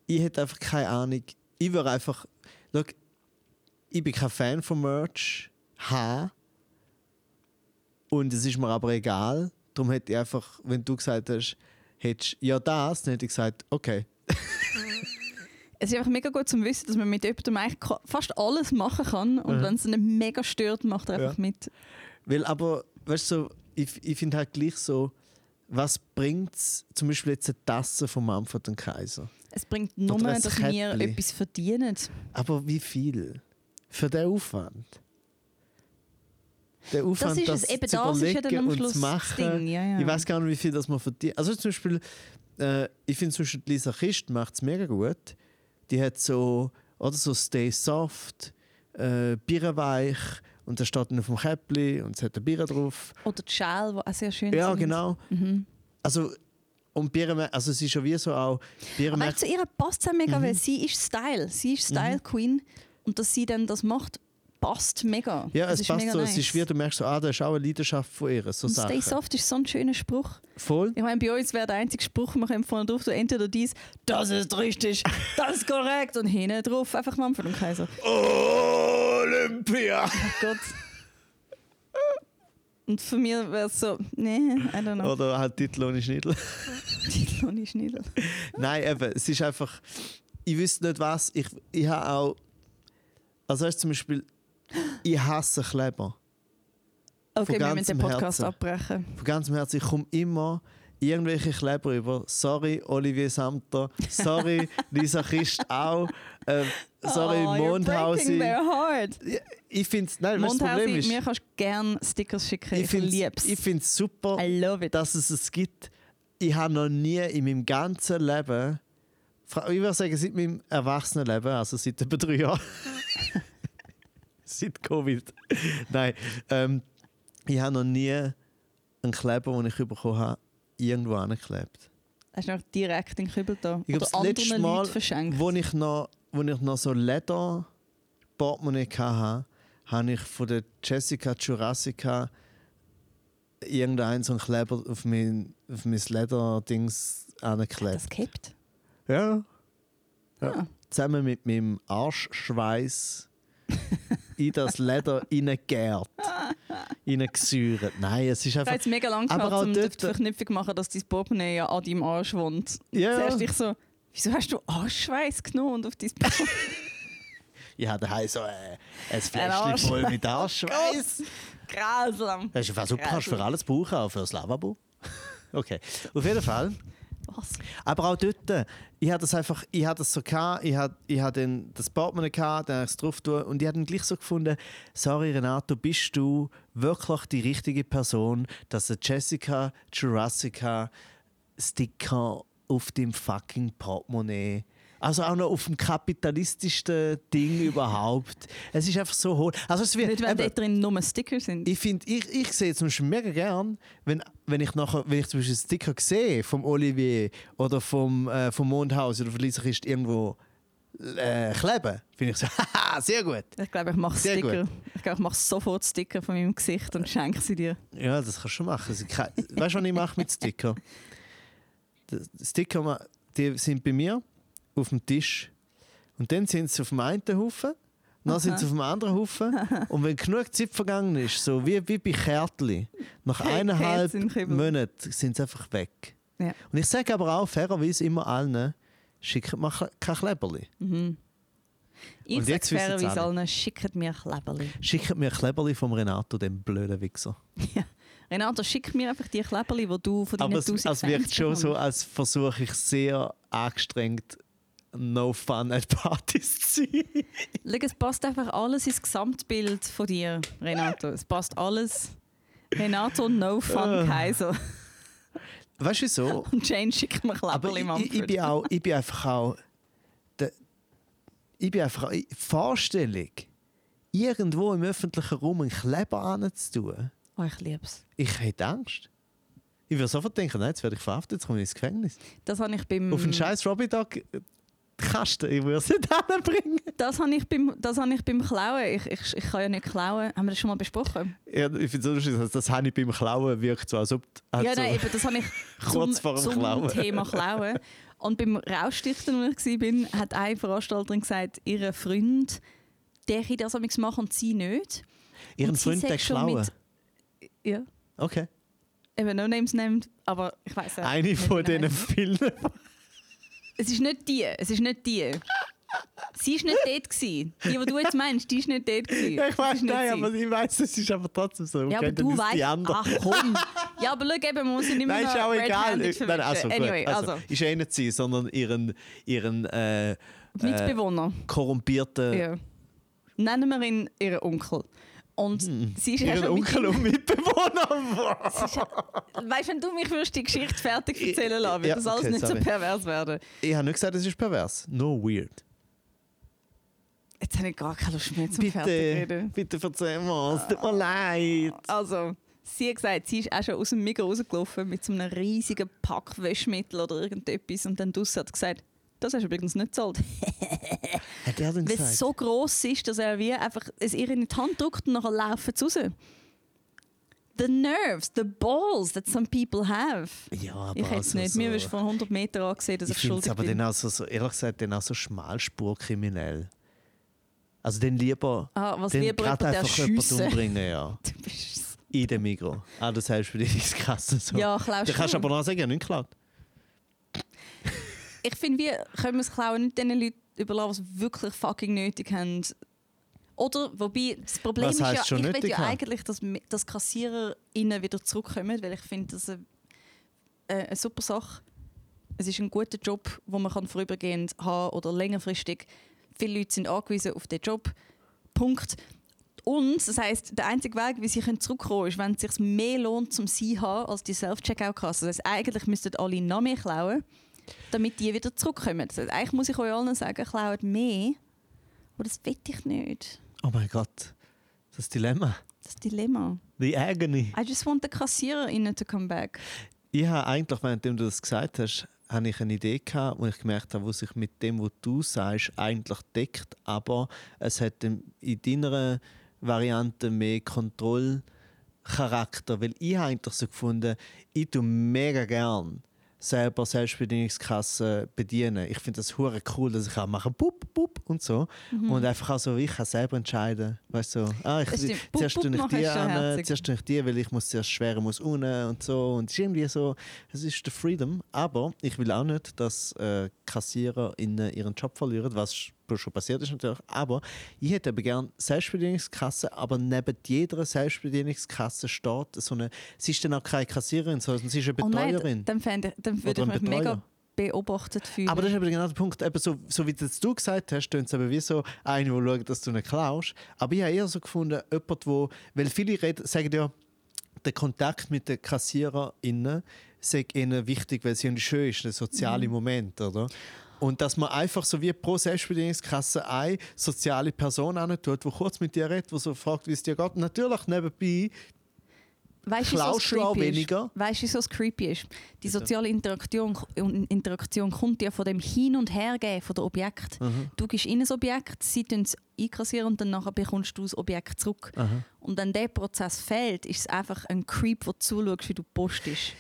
[SPEAKER 1] Ich hätte einfach keine Ahnung. Ich würde einfach... Schau, ich bin kein Fan von Merch. Haben. Und es ist mir aber egal. Darum hätte ich einfach, wenn du gesagt hast, hättest ja das, dann hätte ich gesagt, okay.
[SPEAKER 2] Es ist einfach mega gut zu wissen, dass man mit jemandem eigentlich fast alles machen kann. Und
[SPEAKER 1] Mhm.
[SPEAKER 2] wenn es nicht mega stört, macht er einfach
[SPEAKER 1] Ja.
[SPEAKER 2] mit.
[SPEAKER 1] Weil aber, weißt du, so, ich, ich finde halt gleich so, was bringt es, zum Beispiel jetzt eine Tasse von Manfred und Kaiser?
[SPEAKER 2] Es bringt nur, dass wir etwas verdienen.
[SPEAKER 1] Aber wie viel? Für den Aufwand? Der Aufwand,
[SPEAKER 2] ist es. Eben das ist ja dann am Schluss
[SPEAKER 1] zu
[SPEAKER 2] das
[SPEAKER 1] machen.
[SPEAKER 2] Ding, ja, ja.
[SPEAKER 1] Ich weiß gar nicht, wie viel das man verdient. Also zum Beispiel, äh, ich finde zum Beispiel Lisa Kist macht es mega gut. Die hat so, oder so Stay Soft, äh, Birrenweich und der steht dann auf dem Käppli und es hat ein Bier drauf.
[SPEAKER 2] Oder die Schale, die auch sehr schön
[SPEAKER 1] Ja,
[SPEAKER 2] sind.
[SPEAKER 1] genau.
[SPEAKER 2] Mhm.
[SPEAKER 1] Also, und Bier, also es ist schon wie so auch, Bier
[SPEAKER 2] Aber zu ihr passt es mega,
[SPEAKER 1] Mhm.
[SPEAKER 2] weil sie ist Style. Sie ist Style Queen. Und dass sie dann das macht, passt mega.
[SPEAKER 1] ja,
[SPEAKER 2] das
[SPEAKER 1] es
[SPEAKER 2] ist
[SPEAKER 1] passt so,
[SPEAKER 2] nice.
[SPEAKER 1] es ist wie, du merkst so, ah, da ist auch eine Leidenschaft von ihr, so
[SPEAKER 2] Und Stay
[SPEAKER 1] Sachen.
[SPEAKER 2] soft ist so ein schöner Spruch.
[SPEAKER 1] Voll.
[SPEAKER 2] Ich meine, bei uns wäre der einzige Spruch, wir können vorne drauf, du entweder dies, das ist richtig, das ist korrekt und hinten drauf einfach Manfred und Kaiser.
[SPEAKER 1] Olympia!
[SPEAKER 2] Gott. Und für mich wäre es so, nee, I don't know.
[SPEAKER 1] Oder halt Titel ohne Schniedel.
[SPEAKER 2] Titel ohne Schniedel.
[SPEAKER 1] Nein, eben, es ist einfach, ich wüsste nicht was, ich, ich habe auch, also weißt, du, zum Beispiel, ich hasse Kleber.
[SPEAKER 2] Okay, wir müssen den Podcast
[SPEAKER 1] Herzen.
[SPEAKER 2] abbrechen.
[SPEAKER 1] Von ganzem Herzen, ich komme immer irgendwelche Kleber über. Sorry, Olivier Samter. Sorry, Lisa Christ auch. Ähm, sorry,
[SPEAKER 2] oh,
[SPEAKER 1] Mondhausi. Ich finde es, nein, das Problem ist,
[SPEAKER 2] mir kannst du gerne Stickers schicken.
[SPEAKER 1] ich
[SPEAKER 2] Ich,
[SPEAKER 1] finde
[SPEAKER 2] liebe es.
[SPEAKER 1] ich super, dass es es gibt. Ich habe noch nie in meinem ganzen Leben, ich würde sagen, seit meinem Erwachsenenleben, also seit etwa drei Jahren, seit Covid, nein, ähm, ich habe noch nie einen Kleber, den ich bekommen habe, irgendwo angeklebt.
[SPEAKER 2] Hast du noch direkt in den Kübel da?
[SPEAKER 1] Ich glaube, das letzte Mal, wo ich noch, wo ich noch so Leder Portemonnaie hatte, habe ich von der Jessica Jurassica irgendeinen so einen Kleber auf mein, auf mein Leder-Dings angeklebt.
[SPEAKER 2] das kippt.
[SPEAKER 1] Ja. ja.
[SPEAKER 2] Ah.
[SPEAKER 1] Zusammen mit meinem Arschschweiß in das Leder reingegärt. Reingesäuert. Nein, es ist einfach.
[SPEAKER 2] jetzt mega lange
[SPEAKER 1] Aber auch
[SPEAKER 2] um
[SPEAKER 1] dort-
[SPEAKER 2] die Verknüpfung zu machen, dass dein Portemonnaie ja an deinem Arsch wohnt.
[SPEAKER 1] Ja.
[SPEAKER 2] Zuerst ich so, wieso hast du Arschschweiß genommen und auf dein Portemonnaie?
[SPEAKER 1] Ich habe daheim so äh, ein Fläschchen voll mit Arschschweiß.
[SPEAKER 2] Grausam.
[SPEAKER 1] Das ist super, kannst du für alles brauchen, auch fürs Lavabo. Okay, auf jeden Fall.
[SPEAKER 2] Was?
[SPEAKER 1] Aber auch dort, ich hatte das einfach, ich hatte das so gehabt, ich hatte, ich hatte dann das Portemonnaie gehabt, dann habe ich es drauf tun und ich habe dann gleich so gefunden, sorry Renato, bist du wirklich die richtige Person, dass eine Jessica Jurassica Sticker auf dem fucking Portemonnaie also auch noch auf dem kapitalistischsten Ding überhaupt. Es ist einfach so hohl. Also es wird,
[SPEAKER 2] Nicht, wenn
[SPEAKER 1] eben-
[SPEAKER 2] dort drin nur Sticker sind.
[SPEAKER 1] ich finde, ich, ich sehe zum Beispiel mega gern, wenn, wenn ich nachher, wenn ich zum Beispiel einen Sticker sehe vom Olivier oder vom, äh, vom Mondhaus oder von Lisa Christ irgendwo äh, kleben, finde ich so, haha, sehr gut.
[SPEAKER 2] Ich glaube, ich mache
[SPEAKER 1] Sehr
[SPEAKER 2] Sticker. Ich glaube, ich mache sofort Sticker von meinem Gesicht und schenke sie dir.
[SPEAKER 1] Ja, das kannst du schon machen. Weißt du, was ich mache mit Sticker? Die Sticker die sind bei mir auf dem Tisch und dann sind sie auf dem einen Haufen, dann sind sie auf dem anderen Haufen und wenn genug Zeit vergangen ist, so wie, wie bei Kärtli, nach eineinhalb. Monaten sind sie einfach weg.
[SPEAKER 2] Ja.
[SPEAKER 1] Und ich sage aber auch fairerweise immer allen, schickt mir ke- kein Kleberli.
[SPEAKER 2] Ich
[SPEAKER 1] Und
[SPEAKER 2] sage fairerweise
[SPEAKER 1] alle.
[SPEAKER 2] allen, schickt mir Kleberli.
[SPEAKER 1] Schickt mir ein Kleberli vom Renato, dem blöden Wichser.
[SPEAKER 2] Renato, schick mir einfach die Kleberli, die du von deinen
[SPEAKER 1] Aber es,
[SPEAKER 2] 1000
[SPEAKER 1] es wirkt schon so, als versuche ich sehr angestrengt, no fun at Partys zu sein.
[SPEAKER 2] Schau, es passt einfach alles ins Gesamtbild von dir, Renato. Es passt alles. Renato, no fun,
[SPEAKER 1] Ah.
[SPEAKER 2] Kaiser.
[SPEAKER 1] Weißt du wieso?
[SPEAKER 2] Und Jane schickt mir
[SPEAKER 1] Aber
[SPEAKER 2] Kleberli,
[SPEAKER 1] ich, ich, ich, bin auch, ich bin einfach auch. Der, ich bin einfach. Die Vorstellung, irgendwo im öffentlichen Raum einen Kleber anzutun,
[SPEAKER 2] Oh, ich liebe es.
[SPEAKER 1] ich hätte Angst. Ich würde sofort denken, nein, jetzt werde ich verhaftet, jetzt komme ich ins Gefängnis.
[SPEAKER 2] Das habe ich beim...
[SPEAKER 1] Auf einen scheiß Robby Dog Kasten, ich würde es nicht anbringen.
[SPEAKER 2] Das habe ich beim, das habe ich beim Klauen. Ich, ich, ich kann ja nicht klauen. Haben wir das schon mal besprochen?
[SPEAKER 1] Ja, ich finde es so das habe ich beim Klauen wirkt so, als ob
[SPEAKER 2] ja,
[SPEAKER 1] so,
[SPEAKER 2] nein, eben, das habe ich
[SPEAKER 1] Kurz
[SPEAKER 2] zum,
[SPEAKER 1] vor dem
[SPEAKER 2] zum
[SPEAKER 1] Klauen.
[SPEAKER 2] Thema Klauen. Und beim Rausstichten, wo ich war, hat eine Veranstalterin gesagt, ihr Freund, der ich das machen und sie nicht.
[SPEAKER 1] ihren
[SPEAKER 2] und sie
[SPEAKER 1] Freund der klauen.
[SPEAKER 2] mit- Ja,
[SPEAKER 1] Okay.
[SPEAKER 2] eben No Names named, aber ich weiß ja.
[SPEAKER 1] Eine
[SPEAKER 2] nicht,
[SPEAKER 1] von
[SPEAKER 2] der
[SPEAKER 1] diesen. Filmen.
[SPEAKER 2] Es ist nicht die, es ist nicht die. Sie war nicht dort. Gewesen. Die, die du jetzt meinst, die ist nicht dort. Gewesen.
[SPEAKER 1] Ja, ich weiß
[SPEAKER 2] nicht
[SPEAKER 1] nein, aber ich weiß, es ist aber trotzdem so.
[SPEAKER 2] Ja, aber du weißt. Ach komm. Ja, aber schau eben, man muss sie nicht mehr
[SPEAKER 1] Nein, ist auch egal. Nein, also.
[SPEAKER 2] Anyway,
[SPEAKER 1] also,
[SPEAKER 2] also,
[SPEAKER 1] Ist eh nicht sie, sondern ihren, ihren äh,
[SPEAKER 2] Mitbewohner.
[SPEAKER 1] korrumpierten
[SPEAKER 2] Ja. Nennen wir ihn ihren Onkel. Und sie ist ja
[SPEAKER 1] Hm. ihren Onkel und Mitbewohner.
[SPEAKER 2] Weißt du, wenn du mich würdest die Geschichte fertig erzählen lassen, würde
[SPEAKER 1] Ja,
[SPEAKER 2] das alles
[SPEAKER 1] okay,
[SPEAKER 2] nicht
[SPEAKER 1] sorry.
[SPEAKER 2] so pervers werden.
[SPEAKER 1] ich habe nicht gesagt, es ist pervers. No weird.
[SPEAKER 2] Jetzt habe ich gar keine Lust mehr zum
[SPEAKER 1] Bitte,
[SPEAKER 2] Fertigreden.
[SPEAKER 1] bitte erzähl mal, es tut mir leid.
[SPEAKER 2] Also, sie hat gesagt, sie ist auch schon aus dem Migros rausgelaufen mit so einem riesigen Pack Wäschmittel oder irgendetwas und dann draussen hat gesagt, das hast du übrigens nicht gezahlt.
[SPEAKER 1] Hat er denn
[SPEAKER 2] Weil es so gross ist, dass er wie einfach es ihr in die Hand drückt und nachher laufen sie raus. The nerves, the balls that some people have.
[SPEAKER 1] ja, aber
[SPEAKER 2] Ich hätte es
[SPEAKER 1] also
[SPEAKER 2] nicht.
[SPEAKER 1] so,
[SPEAKER 2] Mir wirst von 100 Metern angesehen, dass ich,
[SPEAKER 1] Ich
[SPEAKER 2] schuldig
[SPEAKER 1] aber
[SPEAKER 2] bin.
[SPEAKER 1] dann auch so, ehrlich gesagt, dann auch so schmalspurkriminell. Also dann lieber,
[SPEAKER 2] Ah, was
[SPEAKER 1] dann
[SPEAKER 2] lieber jemand,
[SPEAKER 1] einfach jemanden umbringen, ja. In dem Mikro. Ah, das heißt für dich ist krass so.
[SPEAKER 2] Ja, klaust
[SPEAKER 1] Du kannst
[SPEAKER 2] du.
[SPEAKER 1] aber noch sagen, nicht geklaut.
[SPEAKER 2] Ich finde, wir können es klauen nicht den Leuten überlassen, die wirklich fucking nötig haben. Oder, wobei, das Problem
[SPEAKER 1] Was
[SPEAKER 2] ist ja, ich will ja
[SPEAKER 1] haben?
[SPEAKER 2] eigentlich, dass, dass Kassierer innen wieder zurückkommen, weil ich finde, das eine, äh, eine super Sache. Es ist ein guter Job, wo man kann vorübergehend haben oder längerfristig. Viele Leute sind angewiesen auf den Job. Punkt. Und das heisst, der einzige Weg, wie sie zurückkommen können, ist, wenn es sich mehr lohnt, zum Sie haben, als die Self-Checkout-Kasse. Das heisst, eigentlich müssten alle noch mehr klauen, damit die wieder zurückkommen. Heisst, eigentlich muss ich euch allen sagen, klaut mehr. Aber das will ich nicht.
[SPEAKER 1] Oh mein Gott. Das Dilemma.
[SPEAKER 2] Das Dilemma.
[SPEAKER 1] The agony.
[SPEAKER 2] I just want the KassiererInnen to come back.
[SPEAKER 1] Ich habe eigentlich, während du das gesagt hast, habe ich eine Idee gehabt, wo ich gemerkt habe, wo sich mit dem, was du sagst, eigentlich deckt, aber es hat in in deiner Variante mehr Kontrollcharakter, weil ich habe eigentlich so gefunden, ich tue mega gern selber Selbstbedienungskassen bedienen. Ich finde das hure cool, dass ich auch mache bup bup und so. Und einfach auch so, ich kann selber entscheiden, weißt du, ah, ich, zuerst tue ich die an, zuerst tue ich die, weil ich muss zuerst schweren muss unten und so. Und es ist irgendwie so, es ist der Freedom, aber ich will auch nicht, dass äh, Kassierer in ihren Job verlieren, was schon passiert ist natürlich, aber ich hätte aber gerne Selbstbedienungskasse, aber neben jeder Selbstbedienungskasse steht so eine, sie ist dann auch keine Kassiererin, sondern sie ist eine
[SPEAKER 2] Oh nein,
[SPEAKER 1] Betreuerin.
[SPEAKER 2] dann, fände dann würde ich mich mega
[SPEAKER 1] Betreuer.
[SPEAKER 2] beobachtet fühlen.
[SPEAKER 1] Aber das ist eben genau der Punkt. Eben so, so wie das du gesagt hast, tönt es eben wie so eine, der schaut, dass du nicht klaust. Aber ich habe eher so gefunden, jemand, wo, weil viele reden, sagen ja, der Kontakt mit den KassiererInnen sei ihnen wichtig, weil es schön ist, ein sozialer Moment, oder? Und dass man einfach so wie pro Selbstbedienungskasse eine soziale Person an tut, die kurz mit dir redet, die so fragt, wie es dir geht. Natürlich nebenbei
[SPEAKER 2] Weißt
[SPEAKER 1] klaust du auch weniger.
[SPEAKER 2] Weißt du, wieso es creepy ist? Die soziale Interaktion, Interaktion kommt ja von dem Hin- und Hergehen von der Objekt.
[SPEAKER 1] Mhm.
[SPEAKER 2] Du gehst in ein Objekt, sie tun es einkassieren und dann nachher bekommst du das Objekt zurück.
[SPEAKER 1] Aha.
[SPEAKER 2] Und wenn dieser Prozess fehlt, ist es einfach ein Creep, wo du zuschaust, wie du postest.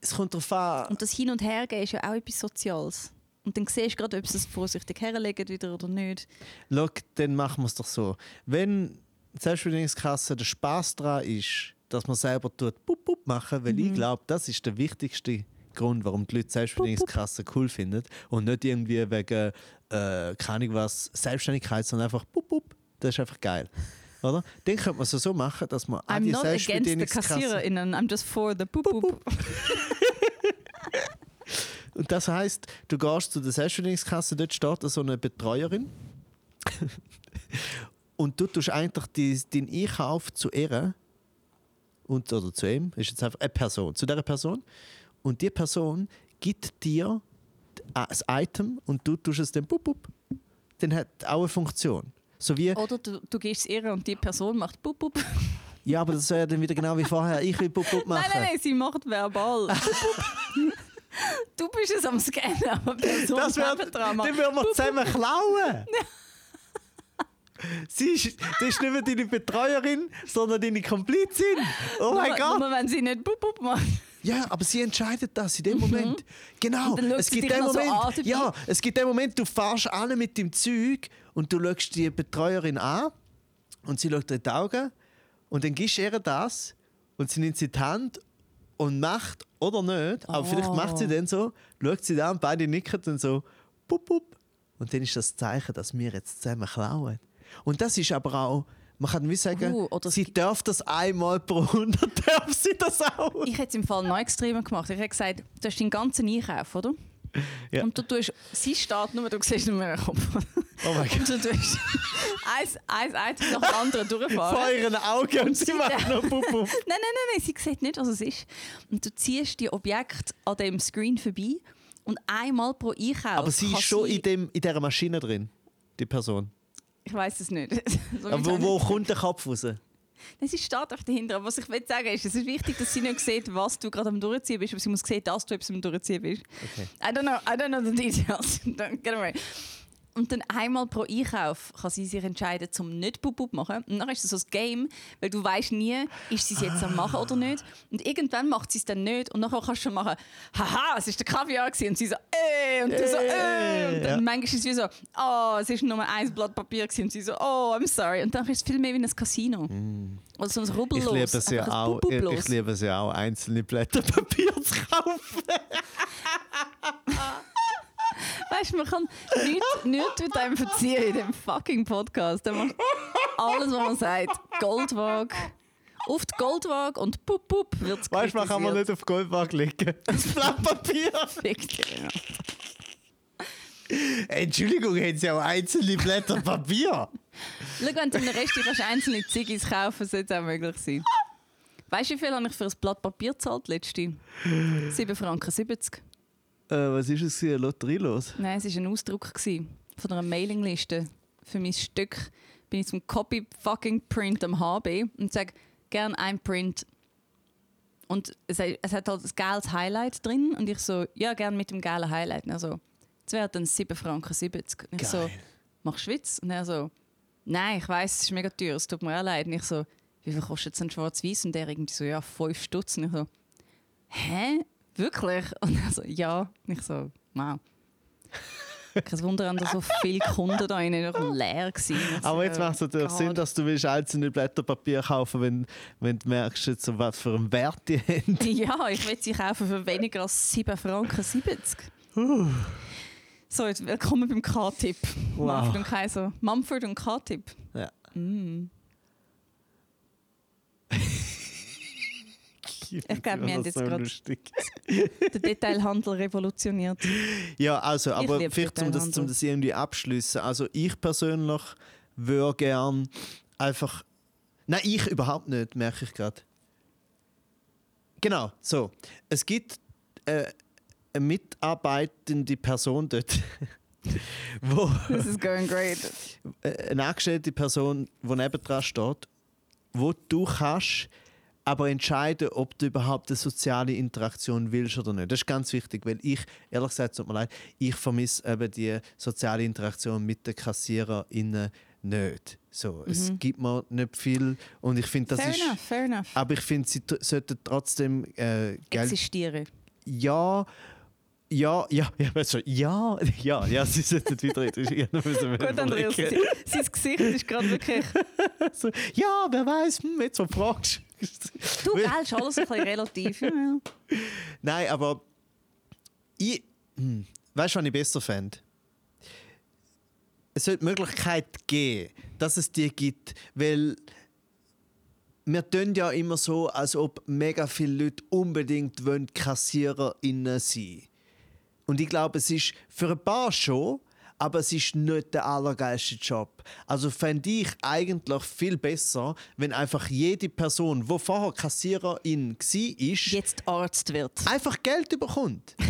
[SPEAKER 1] Es kommt darauf an.
[SPEAKER 2] Und das Hin- und Hergehen ist ja auch etwas Soziales. Und dann siehst du gerade, ob sie es vorsichtig herlegen wieder oder nicht.
[SPEAKER 1] Schau, dann machen wir es doch so. Wenn die Selbstbedienungskasse der Spaß daran ist, dass man selber tut, bup, bup machen, weil ich glaube, das ist der wichtigste Grund, warum die Leute Selbstbedienungskasse cool finden und nicht irgendwie wegen, äh, keine was, Selbstständigkeit, sondern einfach bup, bup. Das ist einfach geil. Oder? Dann könnte man es so machen, dass man an
[SPEAKER 2] I'm
[SPEAKER 1] die
[SPEAKER 2] not against the. KassiererInnen, I'm just for the boop boop.
[SPEAKER 1] Und das heißt, du gehst zu der Selbstständigungskasse, dort steht so eine Betreuerin. und du tust eigentlich die, deinen Einkauf zu ihr und, oder zu ihm, ist jetzt einfach eine Person, zu dieser Person. Und die Person gibt dir das Item und du tust es dann bup, bup. Dann hat auch eine Funktion. So wie,
[SPEAKER 2] Oder du, du gehst es ihr und die Person macht boop boop.
[SPEAKER 1] ja, aber das wäre ja dann wieder genau wie vorher. Ich will bup, bup machen.
[SPEAKER 2] Nein, nein, nein, sie macht verbal. du bist es am Scannen, aber Person
[SPEAKER 1] Das
[SPEAKER 2] nebendran
[SPEAKER 1] dann würden wir zusammen klauen. Sie ist, das ist nicht mehr deine Betreuerin, sondern deine Komplizin. Oh mein
[SPEAKER 2] nur,
[SPEAKER 1] Gott.
[SPEAKER 2] Nur wenn sie nicht boop boop macht.
[SPEAKER 1] Ja, aber sie entscheidet das in dem Moment. Genau.
[SPEAKER 2] Mhm. Schaut
[SPEAKER 1] Es gibt den
[SPEAKER 2] so
[SPEAKER 1] Moment.
[SPEAKER 2] an dabei.
[SPEAKER 1] ja, es gibt den Moment, du fährst alle mit dem Zeug und du schaust die Betreuerin an und sie schaut dir in die Augen und dann gibst du ihr das und sie nimmt sie in die Hand und macht oder nicht, aber vielleicht macht sie
[SPEAKER 2] Oh.
[SPEAKER 1] dann so, schaut sie da und beide nicken dann so, bup, bup. Und dann ist das Zeichen, dass wir jetzt zusammen klauen. Und das ist aber auch, man kann wie sagen,
[SPEAKER 2] Uh,
[SPEAKER 1] sie darf das einmal pro 100, darf sie das auch.
[SPEAKER 2] Ich hätte es im Fall noch extremer gemacht. Ich hätte gesagt, du hast deinen ganzen Einkauf, oder?
[SPEAKER 1] Ja.
[SPEAKER 2] Und du tust, sie steht nur, du siehst nur ihren Kopf.
[SPEAKER 1] Oh mein Gott.
[SPEAKER 2] Und du tust ein, ein Item nach dem anderen durchfahren.
[SPEAKER 1] vor ihren Augen und sie macht noch Pup, Pup.
[SPEAKER 2] Nein, nein, nein, nein, sie sieht nicht, was es ist. Und du ziehst die Objekte an dem Screen vorbei und einmal pro Einkauf.
[SPEAKER 1] Aber sie ist schon
[SPEAKER 2] sie-
[SPEAKER 1] in, dem, in dieser Maschine drin, die Person.
[SPEAKER 2] Ich weiß es nicht. so
[SPEAKER 1] wo, wo kommt der Kopf raus?
[SPEAKER 2] Nein, sie steht auch dahinter. Aber was ich will sagen ist, es ist wichtig, dass sie nicht sieht, was du gerade am Durchziehen bist, aber sie muss sehen, dass du etwas am Durchziehen bist.
[SPEAKER 1] Okay.
[SPEAKER 2] I don't know, I don't know the details. Don't get away. Und dann einmal pro Einkauf kann sie sich entscheiden, zum nicht Bub zu machen. Und dann ist es so ein Game, weil du weißt nie, ist sie es jetzt am machen oder nicht. Und irgendwann macht sie es dann nicht. Und nachher kannst du schon machen, haha, es war der Kaviar gewesen. Und sie so, äh, und du so, äh. Und dann
[SPEAKER 1] Ja.
[SPEAKER 2] manchmal ist es wie so, oh, es war nur ein Blatt Papier gewesen. Und sie so, oh, I'm sorry. Und dann ist es viel mehr wie ein Casino. Oder so ein
[SPEAKER 1] Ich
[SPEAKER 2] Rubbellos.
[SPEAKER 1] liebe es ja auch, ich, ich liebe es ja auch, einzelne Blätter Papier zu kaufen.
[SPEAKER 2] Weißt du, man kann nichts, nichts mit einem verziehen in dem fucking Podcast. Macht alles, was man sagt. Goldwaage. Auf die Goldwaage und pup pup wird es
[SPEAKER 1] Weißt du, man kann man nicht auf Goldwaage legen. Das Blatt Papier.
[SPEAKER 2] Ja.
[SPEAKER 1] Entschuldigung, haben Sie auch einzelne Blätter Papier?
[SPEAKER 2] Schau, wenn du im Rest kannst einzelne Ziggis kaufen, sollte es auch möglich sein. Weißt du, wie viel habe ich für ein Blatt Papier gezahlt letzte? 7 Franken 70.
[SPEAKER 1] Äh, was ist es? Eine Lotterie los?
[SPEAKER 2] Nein, es war ein Ausdruck gewesen von einer Mailingliste. Für mein Stück bin ich zum Copy fucking Print am HB und sage gern ein Print. Und es, es hat halt ein geiles Highlight drin und ich so, ja, gern mit dem geilen Highlight. Und er so, das wäre dann 7 Franken 70. Und ich so,
[SPEAKER 1] Geil.
[SPEAKER 2] machst du Witz? Und er so, nein, ich weiß, es ist mega teuer, es tut mir auch leid. Und ich so, wie viel kostet es ein Schwarz-Weiß? Und der irgendwie so, ja, 5 Stutz. Und ich so, hä? Wirklich? Und er so, ja. Und ich so, wow. Kein Wunder, haben da so viele Kunden da innen noch leer so,
[SPEAKER 1] Aber jetzt macht es natürlich. Sinn, dass du willst einzelne Blätter Papier kaufen wenn, wenn du merkst, jetzt, was für einen Wert die haben.
[SPEAKER 2] Ja, ich will sie kaufen für weniger als 7 Franken 70. So, jetzt willkommen beim K-Tipp.
[SPEAKER 1] Wow.
[SPEAKER 2] Manfred und Kaiser. Mumford und K-Tipp.
[SPEAKER 1] Ja.
[SPEAKER 2] Mm.
[SPEAKER 1] Ich
[SPEAKER 2] glaub, wir haben jetzt
[SPEAKER 1] so lustig.
[SPEAKER 2] Der Detailhandel revolutioniert.
[SPEAKER 1] Ja, also, aber vielleicht um das, um das irgendwie abschließen. Also ich persönlich würde gern einfach. Nein, ich überhaupt nicht, merke ich gerade. Genau, so. Es gibt äh, eine mitarbeitende Person dort, wo
[SPEAKER 2] This is going great.
[SPEAKER 1] äh, eine angestellte Person, die nebendran steht, wo du kannst aber entscheiden, ob du überhaupt eine soziale Interaktion willst oder nicht. Das ist ganz wichtig, weil ich, ehrlich gesagt, tut mir leid, ich vermisse eben die soziale Interaktion mit den KassiererInnen nicht. So, Es gibt mir nicht viel und ich finde, das
[SPEAKER 2] fair
[SPEAKER 1] ist...
[SPEAKER 2] enough, fair enough.
[SPEAKER 1] Aber ich finde, sie sollten trotzdem äh,
[SPEAKER 2] Existieren.
[SPEAKER 1] ja, ja, ja, ja, weißt ja, ja, ja, sie sollten wieder reden.
[SPEAKER 2] Gut, Andreas, sein sein Gesicht ist gerade wirklich...
[SPEAKER 1] so, ja, wer weiß, hm, jetzt so fragst.
[SPEAKER 2] Du, gell, alles ein bisschen relativ.
[SPEAKER 1] Nein, aber ich, hm, weißt du, was ich besser fände? Es sollte die Möglichkeit geben, dass es die gibt, weil wir tun ja immer so, als ob mega viele Leute unbedingt KassiererInnen sein Und ich glaube, es ist für ein paar schon, aber es ist nicht der allergeilste Job. Also fände ich eigentlich viel besser, wenn einfach jede Person, die vorher Kassiererin war,
[SPEAKER 2] Jetzt Arzt wird.
[SPEAKER 1] einfach Geld bekommt.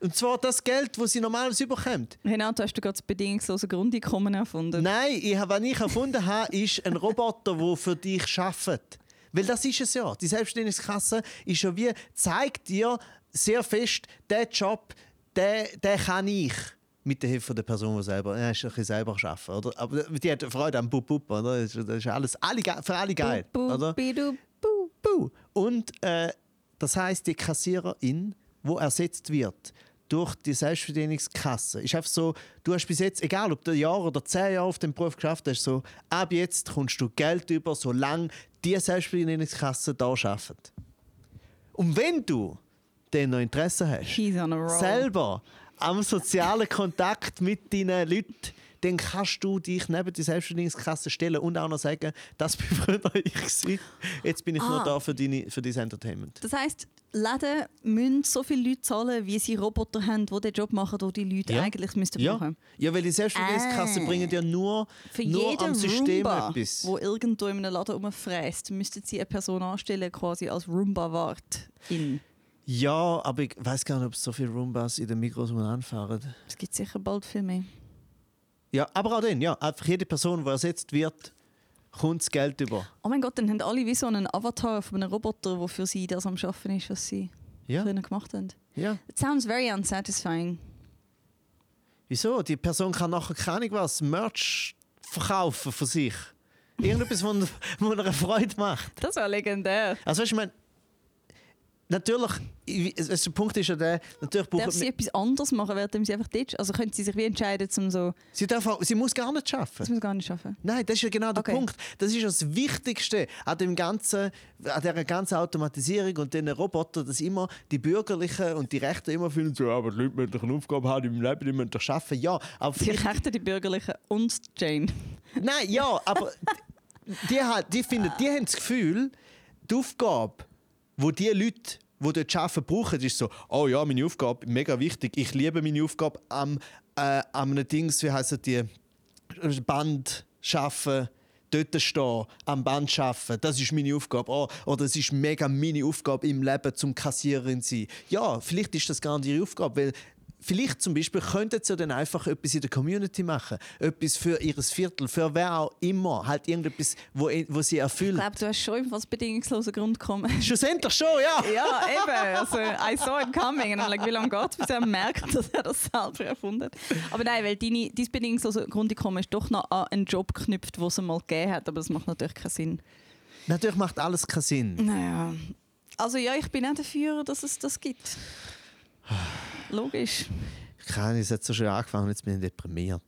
[SPEAKER 1] Und zwar das Geld, das sie normalerweise bekommt.
[SPEAKER 2] Renato, hast du gerade das bedingungslose Grundeinkommen erfunden?
[SPEAKER 1] Nein, ich, was ich erfunden habe, ist ein Roboter, der für dich arbeitet. Weil das ist es ja. Die Selbstständigkasse ist ja wie, zeigt dir sehr fest, der Job, der, der kann ich. Mit der Hilfe der Person, die selber, ja, ist ein bisschen selber arbeiten, oder? Aber die hat Freude am Bub, Bub, oder? Das ist- alles, alle, für alle geil,
[SPEAKER 2] Bu,
[SPEAKER 1] oder?
[SPEAKER 2] bidu, bu.
[SPEAKER 1] Und äh, das heißt, die Kassiererin, wo ersetzt wird durch die Selbstverdienungskasse, ist einfach so, du hast bis jetzt, egal ob du ein Jahr oder zehn Jahre auf dem Beruf geschafft hast, so, ab jetzt kommst du Geld über, solange die Selbstverdienungskasse da arbeitet. Und wenn du dann noch Interesse hast, selber am sozialen Kontakt mit deinen Leuten, dann kannst du dich neben die Selbstständigungskasse stellen und auch noch sagen, das bin früher ich gewesen. Jetzt bin ich nur
[SPEAKER 2] Ah.
[SPEAKER 1] da für, deine, für dein Entertainment.
[SPEAKER 2] Das heisst, Läden müssen so viele Leute zahlen, wie sie Roboter haben, die den Job machen, den die Leute
[SPEAKER 1] Ja.
[SPEAKER 2] eigentlich müssten
[SPEAKER 1] Ja.
[SPEAKER 2] machen.
[SPEAKER 1] ja, weil die Selbstständigungskasse
[SPEAKER 2] Ah.
[SPEAKER 1] bringen ja nur,
[SPEAKER 2] Für
[SPEAKER 1] nur
[SPEAKER 2] jeden
[SPEAKER 1] am System
[SPEAKER 2] Roomba,
[SPEAKER 1] etwas.
[SPEAKER 2] wo irgendwo in einem Laden rumfräst, müssten sie eine Person anstellen, quasi als Roomba-Wart.
[SPEAKER 1] Ja, aber ich weiß gar nicht, ob es so viele Roombas in den Mikros anfahren.
[SPEAKER 2] Es gibt sicher bald viel mehr.
[SPEAKER 1] Ja, aber auch dann, ja. Einfach jede Person, die ersetzt wird, kommt das Geld über.
[SPEAKER 2] Oh mein Gott, dann haben alle wie so einen Avatar von einem Roboter, der für sie das am Schaffen ist, was sie
[SPEAKER 1] Ja,
[SPEAKER 2] früher gemacht haben.
[SPEAKER 1] ja.
[SPEAKER 2] It sounds very unsatisfying.
[SPEAKER 1] Wieso? Die Person kann nachher keine was, Merch verkaufen für sich. Irgendetwas, was ihr Freude macht.
[SPEAKER 2] Das war legendär.
[SPEAKER 1] Also weißt ich meine, natürlich, der Punkt ist ja der, natürlich
[SPEAKER 2] Darf
[SPEAKER 1] braucht
[SPEAKER 2] sie etwas anderes machen, während sie einfach ist? Also können sie sich wie entscheiden, um so...
[SPEAKER 1] sie, darf auch, sie muss gar nicht arbeiten.
[SPEAKER 2] muss man gar nicht schaffen.
[SPEAKER 1] Nein, das ist ja genau der
[SPEAKER 2] Okay.
[SPEAKER 1] Punkt. Das ist das Wichtigste an dem ganzen, an dieser ganzen Automatisierung und den Roboter, dass immer die Bürgerlichen und die Rechten immer fühlen, so, aber die Leute müssen doch eine Aufgabe haben im Leben, die müssen doch arbeiten. Ja, aber
[SPEAKER 2] Die Rechten, die Bürgerlichen und Jane.
[SPEAKER 1] Nein, ja, aber die, halt, die, finden, die haben das Gefühl, die Aufgabe, wo die Leute, die dort arbeiten, brauchen, ist so, oh ja, meine Aufgabe, mega wichtig, ich liebe meine Aufgabe am, äh, am Dings, wie heissen die, Band schaffen, dort stehen, am Band schaffen, das ist meine Aufgabe. Oh, oder es ist mega meine Aufgabe im Leben, zum Kassiererin zu sein. Ja, vielleicht ist das gar nicht ihre Aufgabe, weil vielleicht zum Beispiel könnten sie dann einfach etwas in der Community machen. Etwas für ihr Viertel, für wer auch immer. Halt irgendetwas, wo, wo sie
[SPEAKER 2] Ich
[SPEAKER 1] erfüllt.
[SPEAKER 2] glaube, du hast schon fast bedingungslosen Grundkommen.
[SPEAKER 1] Schlussendlich schon, ja!
[SPEAKER 2] ja, eben. Also, I saw it coming. Und like, wie lange geht es, bis er merkt, dass er das selber erfunden hat? Aber nein, weil deine, dein bedingungslose Grundeinkommen ist doch noch an einen Job geknüpft, den es mal gegeben hat. Aber das macht natürlich keinen Sinn.
[SPEAKER 1] Natürlich macht alles keinen Sinn.
[SPEAKER 2] Naja. Also ja, ich bin auch dafür, dass es das gibt. Logisch.
[SPEAKER 1] Keine, es hat so schön angefangen, jetzt bin ich deprimiert.